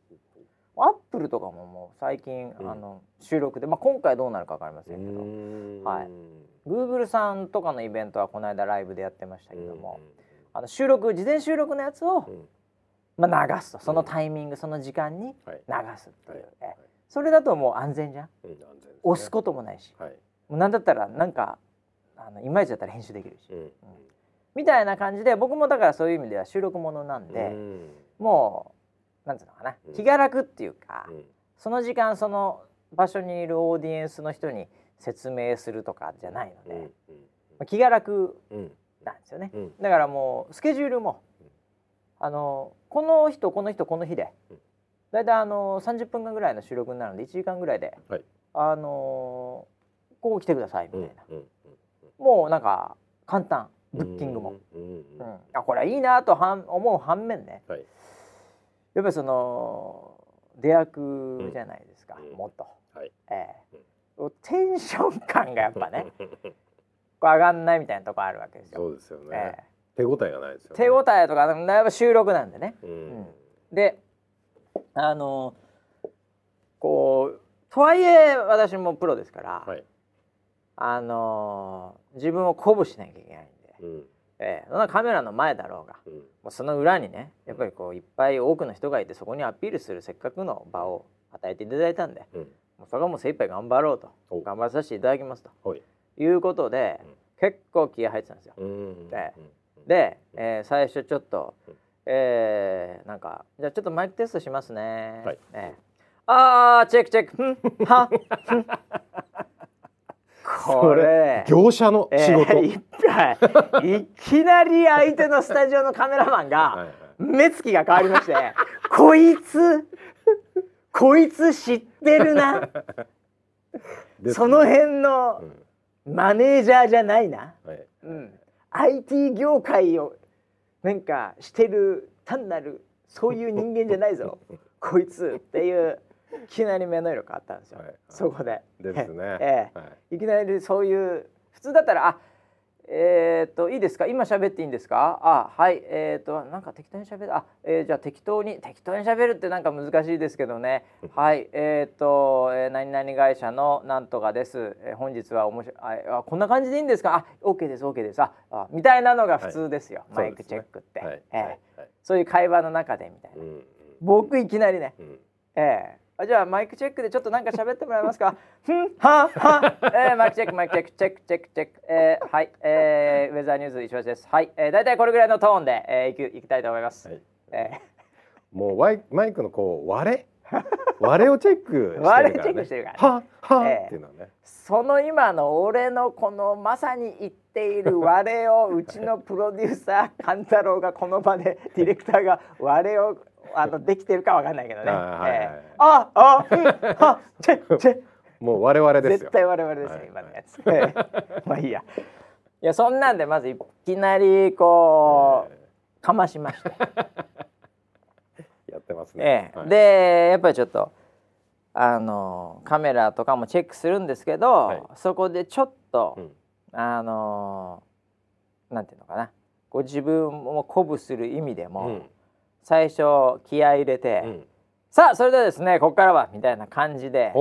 アップルとかももう最近、うん、あの収録で、まあ、今回どうなるか分かりませんけど、はい、グーグルさんとかのイベントはこの間ライブでやってましたけども、あの収録事前収録のやつを、まあ、流すと。そのタイミング、その時間に流すっていう、はい、それだともう安全じゃん、うんね、押すこともないし、はい、もうなんだったらなんかあのいまいちだったら編集できるし。うんみたいな感じで僕もだからそういう意味では収録ものなんで、うもうなんていうのかな気が楽っていうか、その時間その場所にいるオーディエンスの人に説明するとかじゃないので、まあ、気が楽なんですよね、だからもうスケジュールも、あのこの人この人この日で、大体あの30分間ぐらいの収録になるので1時間ぐらいで、はい、あのここ来てくださいみたいな、もうなんか簡単ブッキングも、うんあこれはいいなとはん思う反面ね、はい、やっぱりその出役じゃないですか、もっと、はい、えー、テンション感がやっぱね上がんないみたいなとこあるわけですよ。そうですよね、えー、手応えがないですよ、ね、手応えとかやっぱ収録なんでね。うん、であのこうとはいえ私もプロですから、はい、あの自分を鼓舞しなきゃいけない。んで、うん、えー、そんなカメラの前だろうが、うん、もうその裏にねやっぱりこういっぱい多くの人がいてそこにアピールするせっかくの場を与えていただいたんで、うん、もうそれはもう精一杯頑張ろうと頑張らさせていただきますと。い。うことで、結構気合入ってたんですよ。でで、えー、最初ちょっと、えー、なんかじゃあちょっとマイクテストしますね。はい、えー、ああチェックチェック。はこれ。業者の仕事、えー、い。きなり相手のスタジオのカメラマンが目つきが変わりまして こいつこいつ知ってるな、ね、その辺のマネージャーじゃないな、はい、うん、IT 業界をなんかしてる単なるそういう人間じゃないぞ。こいつっていういきなり目の色変わったんですよ、はい、そこで。ですね。ええ。はい、いきなりそういう普通だったらあえー、っといいですか？今喋っていいんですか？あはい。えー、っとなんか適当に喋る。あ、えー、じゃあ適当に適当に喋るってなんか難しいですけどね。はい。えー、っと、えー、何々会社のなんとかです、えー、本日は面白いあこんな感じでいいんですか？あ OK です OK です。ああみたいなのが普通ですよ、はい、マイクチェックって、ね、はい、えーはい、そういう会話の中でみたいな、うん、僕いきなりね、うん、ええ。ーあじゃあマイクチェックでちょっとなんか喋ってもらえますか？ふんはは、えー、マイクチェックマイクチェックチェックチェックチェック、えー、はい、えー、ウェザーニューズ石橋です。はい、えー、だいたいこれぐらいのトーンで、えー、いくいきたいと思います。はい、えー、もうワイマイクのこう割れ？割れをチェックしてるから、ね、割れチェックしてるから、ね、はは、えー、っていうのね。その今の俺のこのまさに言っている割れをうちのプロデューサー勘太郎がこの場でディレクターが割れをあのできてるかわかんないけどね。ああああチェチェもう我々ですよ。絶対我々ですよ、今のやつ。まあいいや。いやそんなんでまずいきなりこうかましました。やってますね。でやっぱりちょっとあのカメラとかもチェックするんですけど、そこでちょっと、あのなんていうのかな、こう自分を鼓舞する意味でも。最初気合い入れて、うん、さあそれではですねここからはみたいな感じで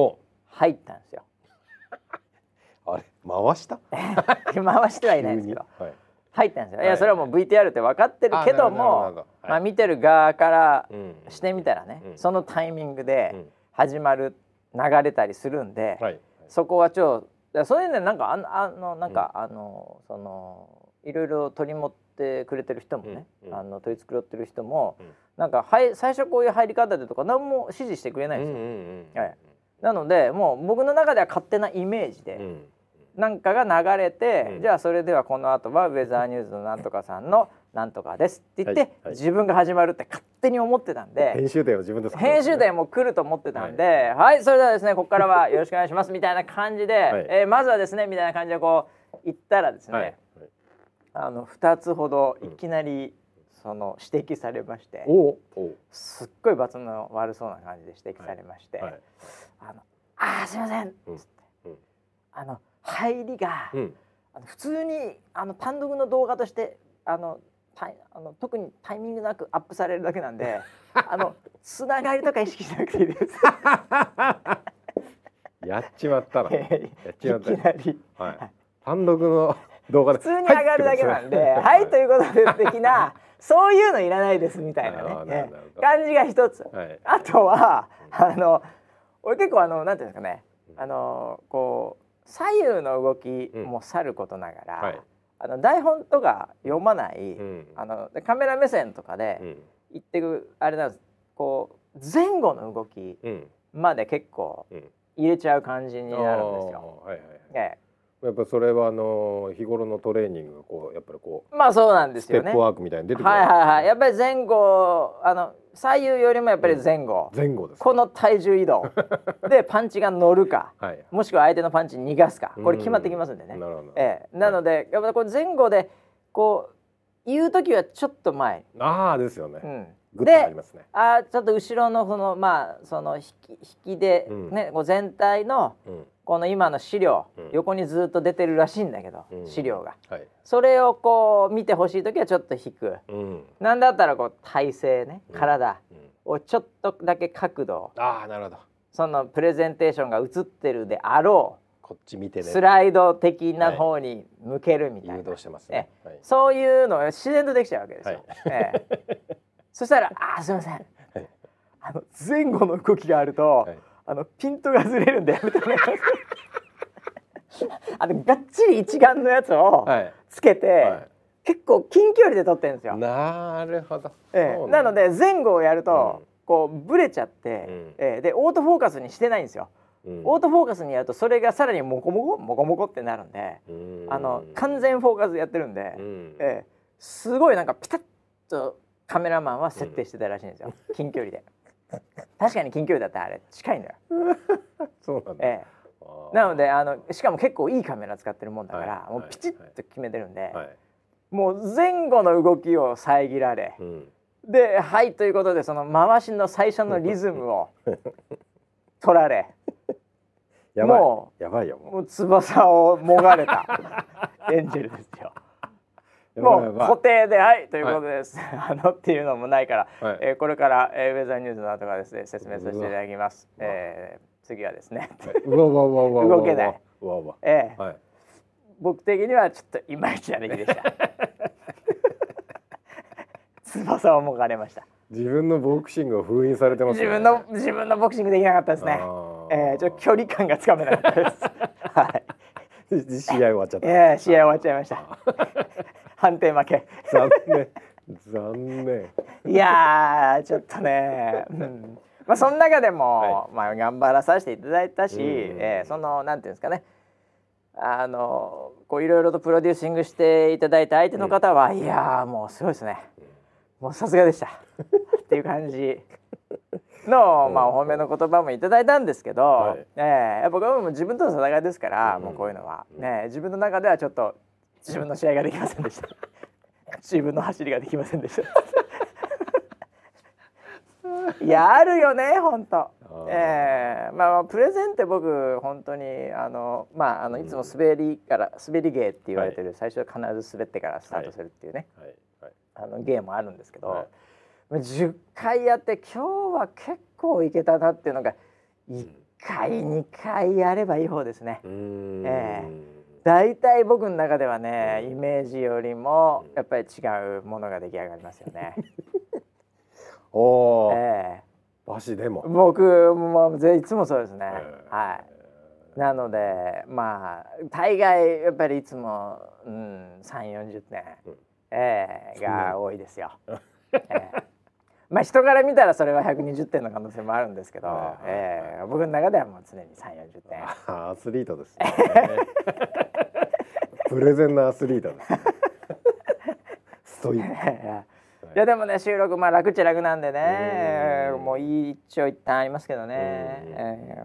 入ったんですよ。あれ回した？回してはいないんですけど、はい、入ったんですよ、はい、いやそれはもう VTR って分かってるけども、はい、まあ、見てる側からしてみたらね、うん、そのタイミングで始まる、流れたりするんで、そこはちょっとそういうねなんかああのなんか、うん、あのそのいろいろ取り持ってってくれてる人もね、うんうん、あの取り繕ってる人も、うん、なんかはい最初こういう入り方でとか何も指示してくれないんですよ。うんうんうんはい、なのでもう僕の中では勝手なイメージで、うん、なんかが流れて、うん、じゃあそれではこの後はウェザーニューズのなんとかさんのなんとかですって言って、はいはい、自分が始まるって勝手に思ってたんで。編集点を自分で、ね、編集点も来ると思ってたんで、はい、はい、それではですねここからはよろしくお願いしますみたいな感じで、はい、えー、まずはですねみたいな感じでこう言ったらですね、あの2つほどいきなりその指摘されまして、すっごい罰の悪そうな感じで指摘されまして「はい。はい、あのあすいません」っつって、うん、あの入りが、うん、あの普通にあの単独の動画としてあのたあの特にタイミングなくアップされるだけなんで あのつながりとか意識しなくていいです。やっちまったな。やっちまった。いきなり。はい。単独の動画で。普通に上がるだけなんで「はい、ということで」的なそういうのいらないですみたいなね。感じが一つ、はい、あとはあの俺結構あのなんていうんですかね。あのこう左右の動きもさることながら、あの台本とか読まない、うん、あのカメラ目線とかで言ってくあれなんです。こう前後の動きまで結構入れちゃう感じになるんですよ。やっぱそれはあの日頃のトレーニングがこうやっぱりこうまあそうなんですよね。ステップワークみたいに出てくる。はいはいはい。やっぱり前後あの左右よりもやっぱり前後。うん、前後です。この体重移動 でパンチが乗るか、はい、もしくは相手のパンチ逃がすか、これ決まってきますんでね。なるほど。ええなので、やっぱこれ前後でこう言う時はちょっと前。ああですよね。うんであ、ね、あちょっと後ろのそのまあその引き引きでね、うん、全体の、うん。この今の資料、うん、横にずっと出てるらしいんだけど、うん、資料が、はい、それをこう見てほしい時はちょっと引く、うん、なんだったらこう体勢ね体をちょっとだけ角度、あなるほど。そのプレゼンテーションが映ってるであろうこっち見て、ね、スライド的な方に向けるみたいな、はい、誘導してますね、はい、そういうの自然とできちゃうわけですよ、ええ、そしたら「あすいません、あの前後の動きがあると、あのピントがずれるんでやめてもらい。ま すあのがっちり一眼のやつをつけて、はい。はい、結構近距離で撮ってるんですよ。なるほど、ええ、なので前後をやると、うん、こうブレちゃって、うん、ええ、でオートフォーカスにしてないんですよ。うん、オートフォーカスにやるとそれがさらにモコモコモコモコってなるんであの完全フォーカスやってるんで、うん、ええ、すごいなんかピタッとカメラマンは設定してたらしいんですよ、近距離で。確かに近距離だったらあれ近いんだよ。そうなんだ。ええ、なのであのしかも結構いいカメラ使ってるもんだから、はい、もうピチッと決めてるんで、はい、もう前後の動きを遮られ、うん、ではいということでその回しの最初のリズムを 取られ。もうやばいよもう翼をもがれた。エンジェルですよ。もう固定ではいということです、はい、あのっていうのもないから、はい、えー、これから、えー、ウェザーニュースの後からですね説明させていただきます、えー、次はですね。動けない。えー、はい、僕的にはちょっといまいちな出来でした。翼をもがれました。自分のボクシングを封印されてます、ね、自分の自分のボクシングできなかったですね。えー、ちょっと距離感がつかめなかったです。はい。試合終わっちゃった。ええ試合終わっちゃいました。判定負け。残念。残念。いやちょっとね、うん、まあその中でも、はい、まあ頑張らさせていただいたし、えー、そのなんていうんですかね。あのこういろいろとプロデューシングしていただいた相手の方は、うん、いやもうすごいですね。もうさすがでした。っていう感じ。の、まあ、お褒めの言葉もいただいたんですけど、はい、えー、やっぱ僕も自分との戦いですから、うん、もうこういうのは、ね、自分の中ではちょっと自分の試合ができませんでした。自分の走りができませんでした。い やあるよね本当。えー、まあプレゼンって僕本当にあのまああのいつも滑りから滑り芸って言われてる、はい、最初必ず滑ってからスタートするっていうね、はい。はい、あの芸もあるんですけど、はい、10回やって今日は結構いけたなっていうのが1回2回やればいい方ですね。えー大体僕の中ではねイメージよりもやっぱり違うものが出来上がりますよね。おお、えー、バシでも。僕もいつもそうですね。えー、はい。なのでまあ大概やっぱりいつも、うん、3 4 0点、うん、えー、が多いですよ。えーまあ人から見たらそれは120点の可能性もあるんですけど、えー、僕の中ではもう常に3 4 0点アスリートですね プレゼンのアスリートです、ね、ストイック。いやでもね収録まあ楽っちゃ楽なんでね。もう一長一短ありますけどね、え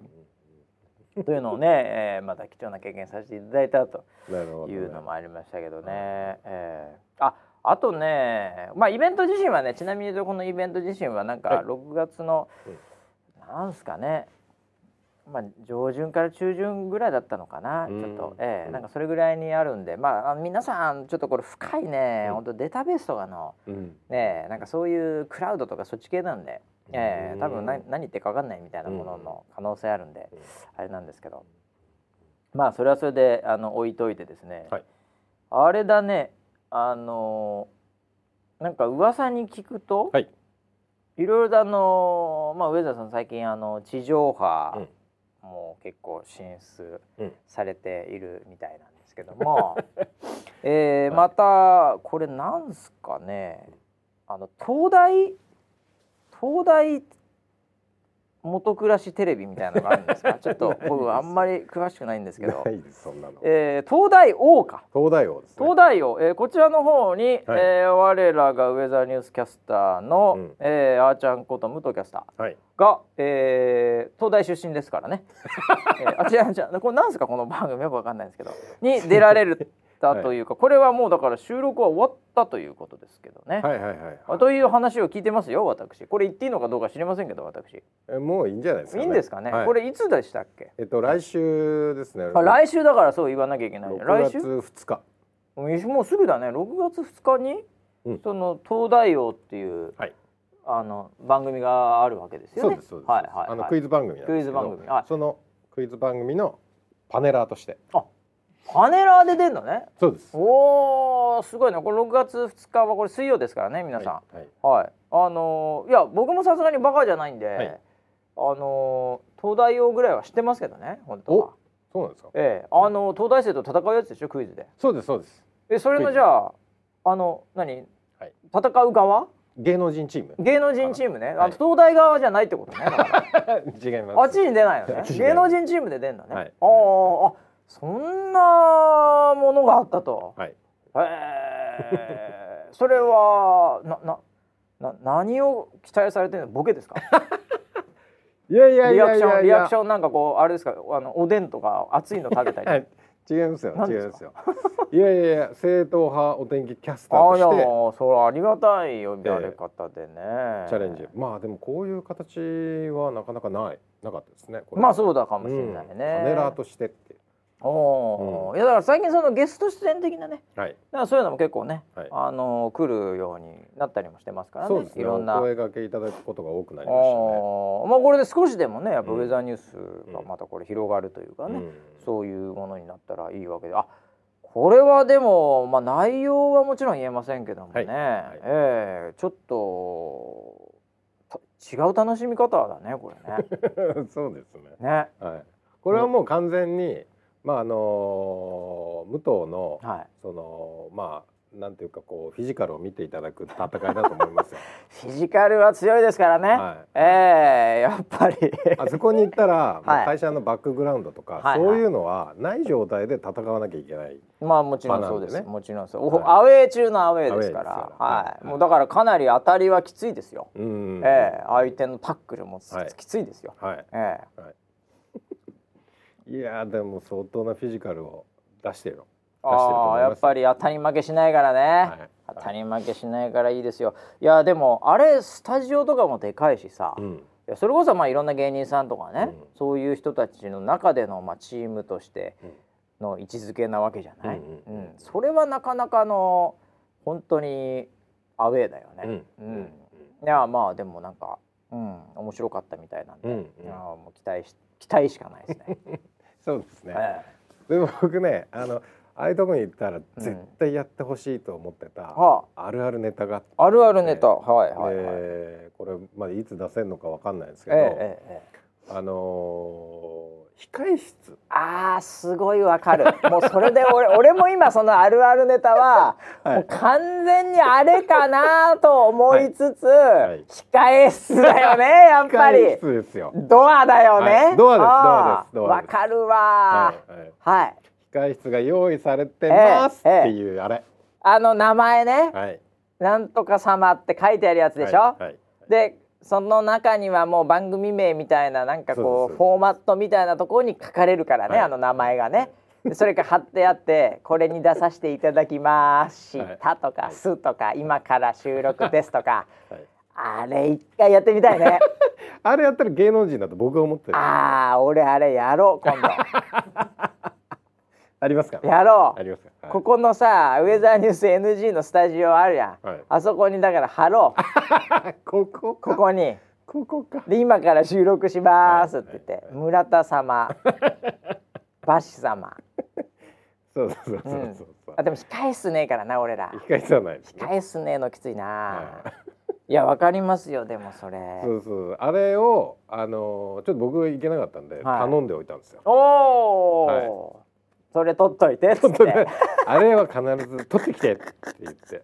ー、というのをね、えー、また貴重な経験させていただいたというのもありましたけどね。どねえー、ああとね、まあ、イベント自身はねちなみにこのイベント自身はなんか6月の、はい、なんすかね、まあ、上旬から中旬ぐらいだったのかな、ちょっと、ええー、なんかそれぐらいにあるんで、まあ、皆さんちょっとこれ深いね、うん、本当データベースとかの、うん、ねなんかそういうクラウドとかそっち系なんで、ええー、多分何何言ってか分かんないみたいなものの可能性あるんで、うん、あれなんですけど。まあそれはそれであの置いといてですね、はい、あれだねあのなんか噂に聞くと、はい、いろいろとあの、まあ、上田さん最近あの地上波も結構進出されているみたいなんですけども、うん、えー、またこれなんすかね。あの東大東大元暮らしテレビみたいなのがあるんですか？ちょっと僕あんまり詳しくないんですけど。えー、東大王か。東大王です、ね、東大王、えー、こちらの方に、はい、えー、我らがウェザーニュースキャスターの、うん、えー、あーちゃんこと武藤キャスターが、はい、えー、東大出身ですからね、えー、あちらちゃんこれなんですか？この番組よくわかんないんですけど。に出られるたというか、はい、これはもうだから収録は終わったということですけどね。はいはいはい、はい、という話を聞いてますよ私。これ言っていいのかどうか知りませんけど私。えもういいんじゃないですか、ね、いいんですかね、はい、これいつでしたっけ？えっと来週ですね。あ来週だからそう言わなきゃいけない。来週2日。もうすぐだね。6月2日に、うん、その東大王っていう。はいあの番組があるわけですよね。そうですはいはい、あのクイズ番組クイズ番組。そのクイズ番組のパネラーとして。あ、パネラーで出るのね。そうです。おおすごいね。これ6月2日はこれ水曜ですからね皆さん。はい、はい。はい、あのー、いや僕もさすがにバカじゃないんで、はい、あのー、東大王ぐらいは知ってますけどね本当は。そうなんですか？ええ。あのー、東大生と戦うやつでしょクイズで。そうですそうです。えそれのじゃああの何、はい、戦う側？芸能人チーム。芸能人チームね、あ東大側じゃないってことね。違います。あっちに出ないのね。芸能人チームで出んだね、はい、ああそんなものがあったと。はい。えー、それはななな何を期待されてるの？ボケですか？いやいやいやいやリアクションなんかこうあれですか？あのおでんとか熱いの食べたり。違いますよ。違いますよ。いやいやいや正統派お天気キャスターとして。あいやそれありがたい呼びられ方でね、えー、チャレンジ。まあでもこういう形はなかなかない。なかったですねまあそうだかもしれないね、うん、パネラーとしてっておうん、いやだから最近そのゲスト出演的なね、はい、だからそういうのも結構ね、はい、あの来るようになったりもしてますからね。ね。いろんな。声掛けいただくことが多くなりましたね。まあこれで少しでもね、やっぱウェザーニュースがまたこれ広がるというかね、うん、そういうものになったらいいわけで、あこれはでもまあ内容はもちろん言えませんけどもね、はい。はい、えー、ちょっと違う楽しみ方だねこれね。そうですね。ね。はい。これはもう完全にまああの武藤の、はい、そのまあなんていうかこうフィジカルを見ていただく戦いだと思いますよ。フィジカルは強いですからね。はい、ええー、やっぱりあそこに行ったら、はい、会社のバックグラウンドとか、はい、そういうのはない状態で戦わなきゃいけない。まあもちろんそうです。ね、もちろんそう。アウェー中のアウェーですから。はい。もうだからかなり当たりはきついですよ。うん。ええー、相手のタックルもきついですよ。はい。ええー。はいいやでも相当なフィジカルを出してる出してるとやっぱり当たり負けしないからね、はい、当たり負けしないからいいですよ。いやでもあれスタジオとかもでかいしさ、うん、いやそれこそまあいろんな芸人さんとかね、うん、そういう人たちの中でのまあチームとしての位置づけなわけじゃない、うん、それはなかなかの本当にアウェーだよね。うん。いやまあでもなんか、うん、面白かったみたいなんで、いやもう期待し期待しかないですね。そうですね、でも僕ねあのああいうとこに行ったら絶対やってほしいと思ってた、あ。るあるネタがあるあるネタ。はいはい、はい、これまあいつ出せるのかわかんないですけど、えええあの控室。あーすごいわかる。もうそれで俺俺も今そのあるあるネタは、はい、もう完全にあれかなと思いつつ、はい。はい、控え室だよねやっぱり。ドアだよね、ドアですドアですわかるわはい、控室が用意されてますっていう、あれ。あの名前ね、はい、なんとか様って書いてあるやつでしょ、でその中にはもう番組名みたいななんかこうフォーマットみたいなところに書かれるからね、はい、あの名前がね。それが貼ってあってこれに出させていただきましたとか、はい、すとか今から収録ですとか、はい、あれ一回やってみたいね。あれやったら芸能人だと僕は思ってる。ああ俺あれやろう今度 ありますか？やろう。ありますか、はい、ここのさウェザーニュース NG のスタジオあるやん、はい、あそこにだから貼ろう。ここここに。ここか。で今から収録しますって言って、はい。はいはい、村田様。バシ様。そうそうそうそうそう、う。ん、あでも控え室ねえからな俺ら。控え室はない、ね、控え室ねえのきついな、はい、いやわかりますよでもそれ。そうそうあれをあのちょっと僕行けなかったんで、はい、頼んでおいたんですよ。おお、はいそれ取っといてっって。あれは必ず取ってきてって言って。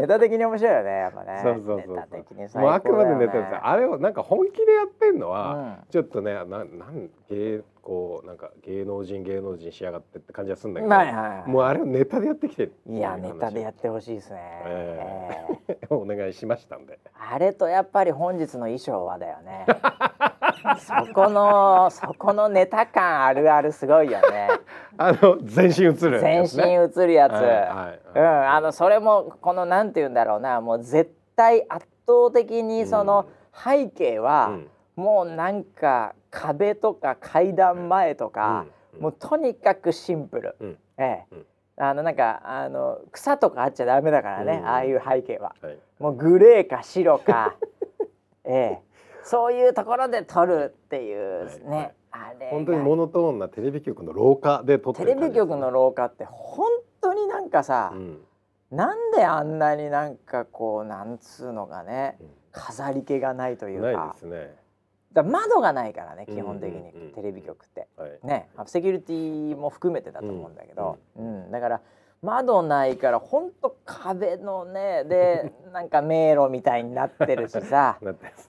ネタ的に面白いよねやっぱね。そうそうそうそう、もうあくまでネタですあれをなんか本気でやってんのは、うん、ちょっとねななん芸こうなんか芸能人芸能人しやがってって感じはするんだけど、はいはいはい、もうあれをネタでやってきていやネタでやってほしいですね、えー、えー、お願いしましたんで。あれとやっぱり本日の衣装はだよね そこのそこのネタ感あるあるすごいよね。あの全身映る、ね、全身映るやつ、はいはいはい、うんあのそれもこのなんて言うんだろうな。もう絶対圧倒的にその背景は、うん。もうなんか壁とか階段前とか、うん、もうとにかくシンプル、うん、ええ、あのなんかあの草とかあっちゃダメだからね、ああいう背景は、はい、もうグレーか白か。ええそういうところで撮るっていうね、はいあれ本当にモノトーンなテレビ局の廊下で撮ってテレビ局の廊下って本当になんかさ、うん、なんであんなになんかこうなんつうのがね、飾り気がないというか。ないですね。だ窓がないからね基本的に、テレビ局って、はい、ね。セキュリティも含めてだと思うんだけど、うん、うん、だから窓ないからほんと壁のね でなんか迷路みたいになってるしさ。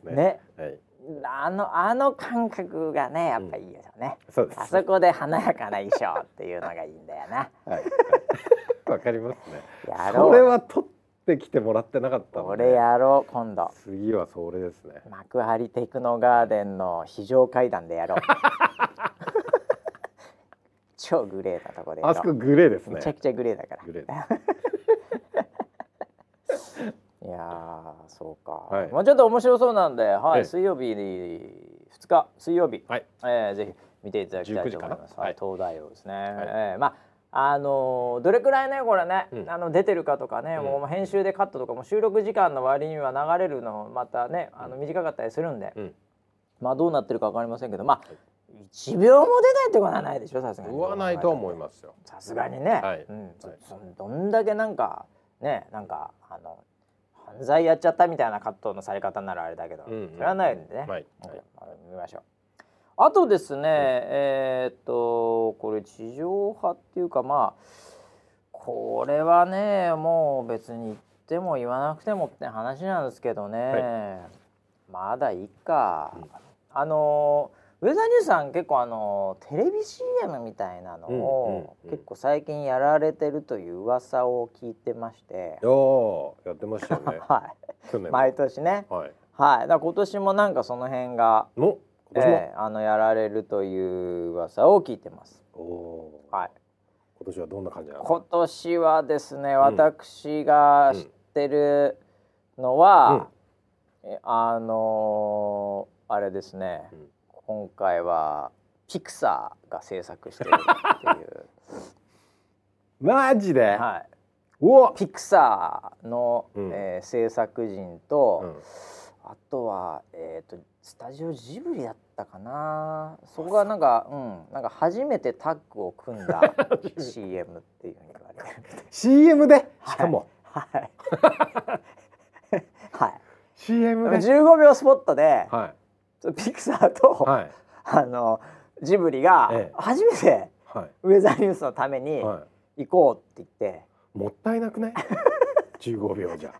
ね。ね、はい、あのあの感覚がねやっぱいいですよね、うん、そうです。あそこで華やかな衣装っていうのがいいんだよな。はい、わかりますね。やろう。それはとってきてもらってなかったこれやろう今度。次はそれですね。幕張テクノガーデンの非常階段でやろう 超グレーなとこであそこグレーですね。めちゃくちゃグレーだから。グレー いやそうか、はい、もうちょっと面白そうなんで、はい、水曜日に2日水曜日、はい、えー、ぜひ見ていただきたいと思います。はい、東大王ですね。はい、えー、まああのどれくらいねこれね、うん、あの出てるかとかね、うん、もう編集でカットとかも収録時間の割には流れるのまたねあの短かったりするんで、うん、まあどうなってるか分かりませんけどまあ1秒も出ないってことはないでしょさすがに。言わないと思いますよ。さすがにね、はい、うん、どんだけなんかねなんかあの犯罪やっちゃったみたいなカットのされ方ならあれだけど、それはないんでね、はい、はい、見ましょう。あとですね、うん、えー、っとこれ地上波っていうかまあこれはねもう別に言っても言わなくてもって話なんですけどね、はい、まだいいか、うん、あのウェザーニュースさん結構あのテレビ CM みたいなのを結構最近やられてるという噂を聞いてまして、うん、やってましたよね。はい。毎年ね。はい、はい、だ今年もなんかその辺がえー、あのやられるという噂を聞いてます。おはい。今年はどんな感じなの？今年はですね、私が知ってるのは、うん、あのー、あれですね、うん、今回はピクサーが制作してるっていう。マジで？はい。おピクサーの、うん、えー、制作陣と、あとはえっ、ー、とスタジオジブリだったかな。そこがなんかうんなんか初めてタッグを組んだ CM っていうふうに言われて。る CM で？しかも。はい。はい、CM で？15秒スポットで、はい、ピクサーと、はい、あのジブリが初めて、はい、ウェザーニュースのために行こうって言って、もったいなくない？15秒じゃ。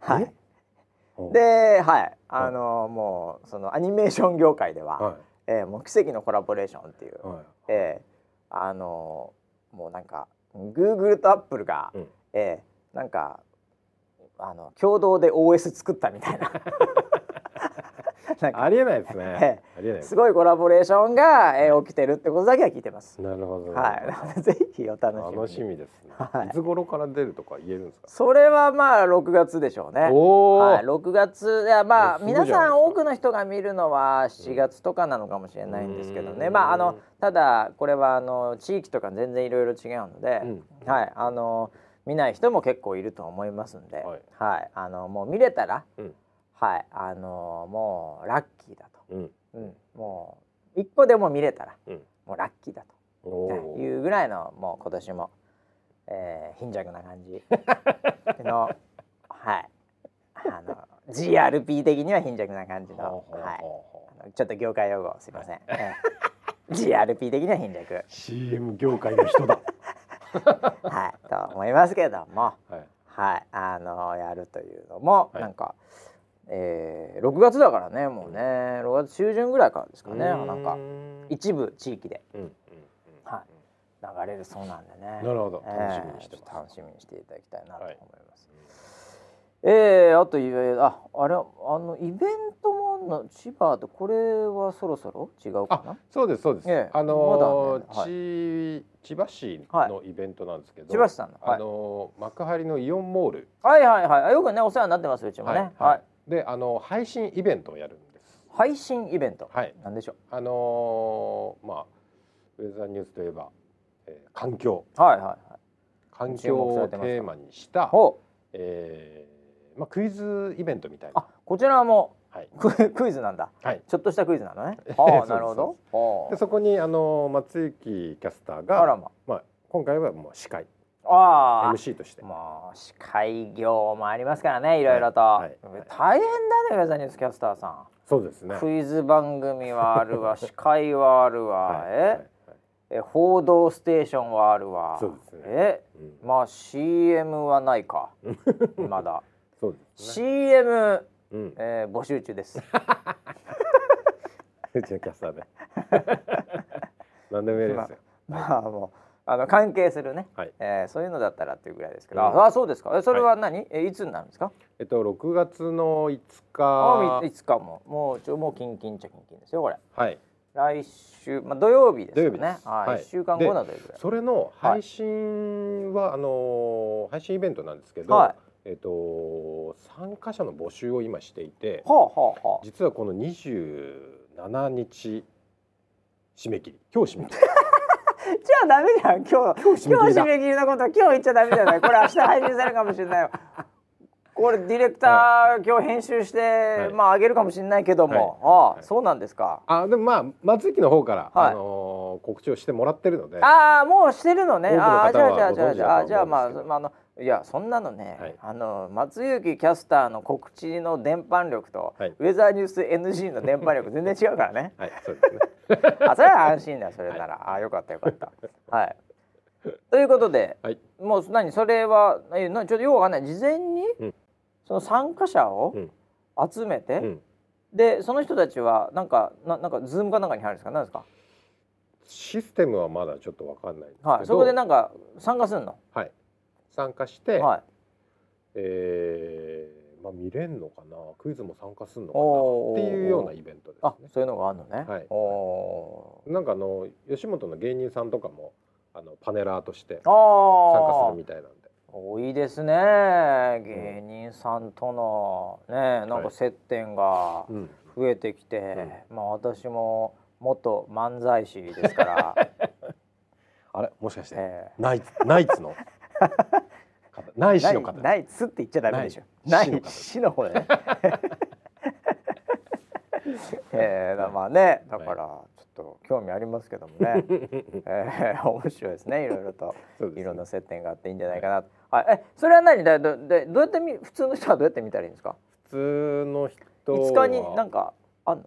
はい。ではい。あの、もうそのアニメーション業界では、はい、えー、もう奇跡のコラボレーションっていう、はい、えー、あのもうなんかグーグルとアップルが、うん、えー、なんかあの共同で OS 作ったみたいな ありえないですね。ありえない。すごいコラボレーションが、えー、起きてるってことだけは聞いてます。なるほど。はい。ぜひお楽しみ。楽しみですね。はい、いつ頃から出るとか言えるんですか？それはまあ六月でしょうね。おお。はい。六月いやまあ皆さん多くの人が見るのは七月とかなのかもしれないんですけどね。まああのただこれはあの地域とか全然いろいろ違うので、うん、はいあの見ない人も結構いると思いますんで、はい、はい、あのもう見れたら。うんはい。あのー、もうラッキーだと、うん。うん、もう一個でも見れたら、うん、もうラッキーだと。いうぐらいのもう今年も、えー、貧弱な感じ。のはい。あの GRP 的には貧弱な感じのはい。ちょっと業界用語すいません、えー、GRP 的には貧弱。CM 業界の人だ。はい。と思いますけども、はい。はい。あのやるというのも、なんか。えー、6月だからねもうね6月中旬ぐらいからですかねなんか一部地域で、うんうん、はい、流れるそうなんでね。なるほど。楽しみにして、えー、楽しみにしていただきたいなと思います、はい、えー、あとああれあのイベントもの千葉とこれはそろそろ違うかな？そうですそうです、ええ、あのーまねはい、千葉市のイベントなんですけど、千葉市さんの、はい、あのー、幕張のイオンモール。はいはいはい。よくねお世話になってますうちもね。はい、であの配信イベントをやるんです。配信イベント？はい。なんでしょう？あのー、まあウェザーニュースといえば、えー、環境。はいはいはい。環境をテーマにしたえー、まあクイズイベントみたいな。あこちらもはい、クイズなんだ、はい、ちょっとしたクイズなのね。ああ、なるほど。でそこにあの松雪キャスターが、ま。まあ今回はもう司会。MC として。もう司会業もありますからねいろいろと、はい。はい、大変だねウェザーニュースキャスターさん。そうですね。クイズ番組はあるわ司会はあるわ、はい、え、え報道ステーションはあるわ。そうですね。え、うん、まあ CM はないか。まだ。そうです、ね、CM、うん、えー、募集中です。うちのキャスターで 何でもいいですよ。まあ、まあ、もうあの関係するね、はい、えー、そういうのだったらっていうぐらいですけど、うん、あそうですか。それは何、はい、えいつになるんですか？えっと6月の5日。あ5日も。もうちょもうキンキンちゃキンキンですよこれ。はい。来週、まあ、土曜日ですよね。はい、1週間後などそれの配信は、はい、あの配信イベントなんですけど、はい、えっと参加者の募集を今していて、はあはあはあ、実はこの27日締め切り。今日締め切り。じゃあダメじゃん今日。今日締め切りのこと今日言っちゃダメじゃない。これ明日配信されるかもしれないよこれディレクター、今日編集して、はい、まあ上げるかもしれないけども、はい、ああ、そうなんですか。あでもまあ松雪の方から、あのー、告知をしてもらってるので。ああもうしてるのね。ああじゃあじゃあじゃあじゃあ。じゃあまあ、まあ、あのいやそんなのね、はい、あの松雪キャスターの告知の伝播力と、はい、ウェザーニュース NG の伝播力全然違うからね。はい、そうですね。あそれは安心だよそれなら、はい、あよかったよかった。はい。ということで、はい、もう何それはえなちょっとよくわかんない事前に、うん、その参加者を集めて、うん、でその人たちはなんかななんかズームかなんかに入るんですか？何ですか？システムはまだちょっとわかんないはい、そこでなんか参加するの？はい。参加して、はい、えー、まあ見れんのかな？クイズも参加するのかな？っていうようなイベントですね。そういうのがあるのね。はい。おなんかあの吉本の芸人さんとかもあのパネラーとして参加するみたいなんで。多いですね。芸人さんとのねなんか接点が増えてきて、はいうん、まあ私も元漫才師ですから。あれ？もしかして、えー、ナイツナイツの？ないしの方。ないつって言っちゃダメでしょ。ないしの方。だね。えー、まあねだからちょっと興味ありますけどもね、えー、面白いですね。いろいろと。いろんな接点があっていいんじゃないかな。はい、えそれは何？だどでどうやってみ普通の人はどうやって見たらいいんですか？普通の人5日になんかあんの？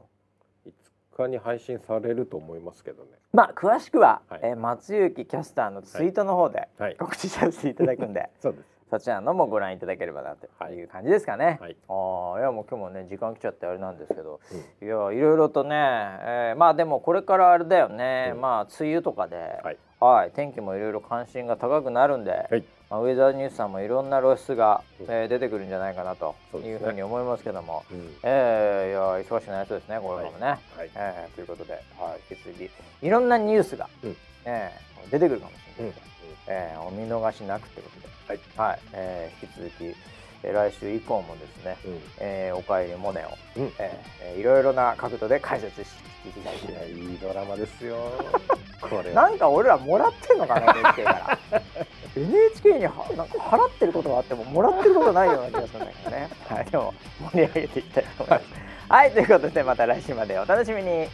5日に配信されると思いますけどね。まあ詳しくは、はい、えー、松雪キャスターのツイートの方で告知させていただくんで、はい、そうです。そちらのもご覧いただければなとい。う感じですかね。はい、ああいやもう今日もね時間来ちゃってあれなんですけど、うん、いやいろいろとね、えー、まあでもこれからあれだよね、うん、まあ梅雨とかで、はい、はい、天気もいろいろ関心が高くなるんで、はい、まあ、ウェザーニュースさんもいろんな露出が、うん、えー、出てくるんじゃないかなというふうに思いますけども、ねうん、えー、いや忙しくなりそうですねこれからもね。はい。はい、えー、ということで、はい、引き続きいろんなニュースが、うん、えー、出てくるかもしれない。ので、うん、えー、お見逃しなくということで。はい、はい、えー、引き続き、えー、来週以降もですね、うん、えー、おかえりモネを、うん、えー、いろいろな角度で解説していきたいいやいいドラマですよ。これなんか俺らもらってんのかな NHK から NHK にはなんか払ってることがあってももらってることないような気がするんだけどね、はい、でも盛り上げていきたいと思います、はい、はい、ということでまた来週までお楽しみに、はい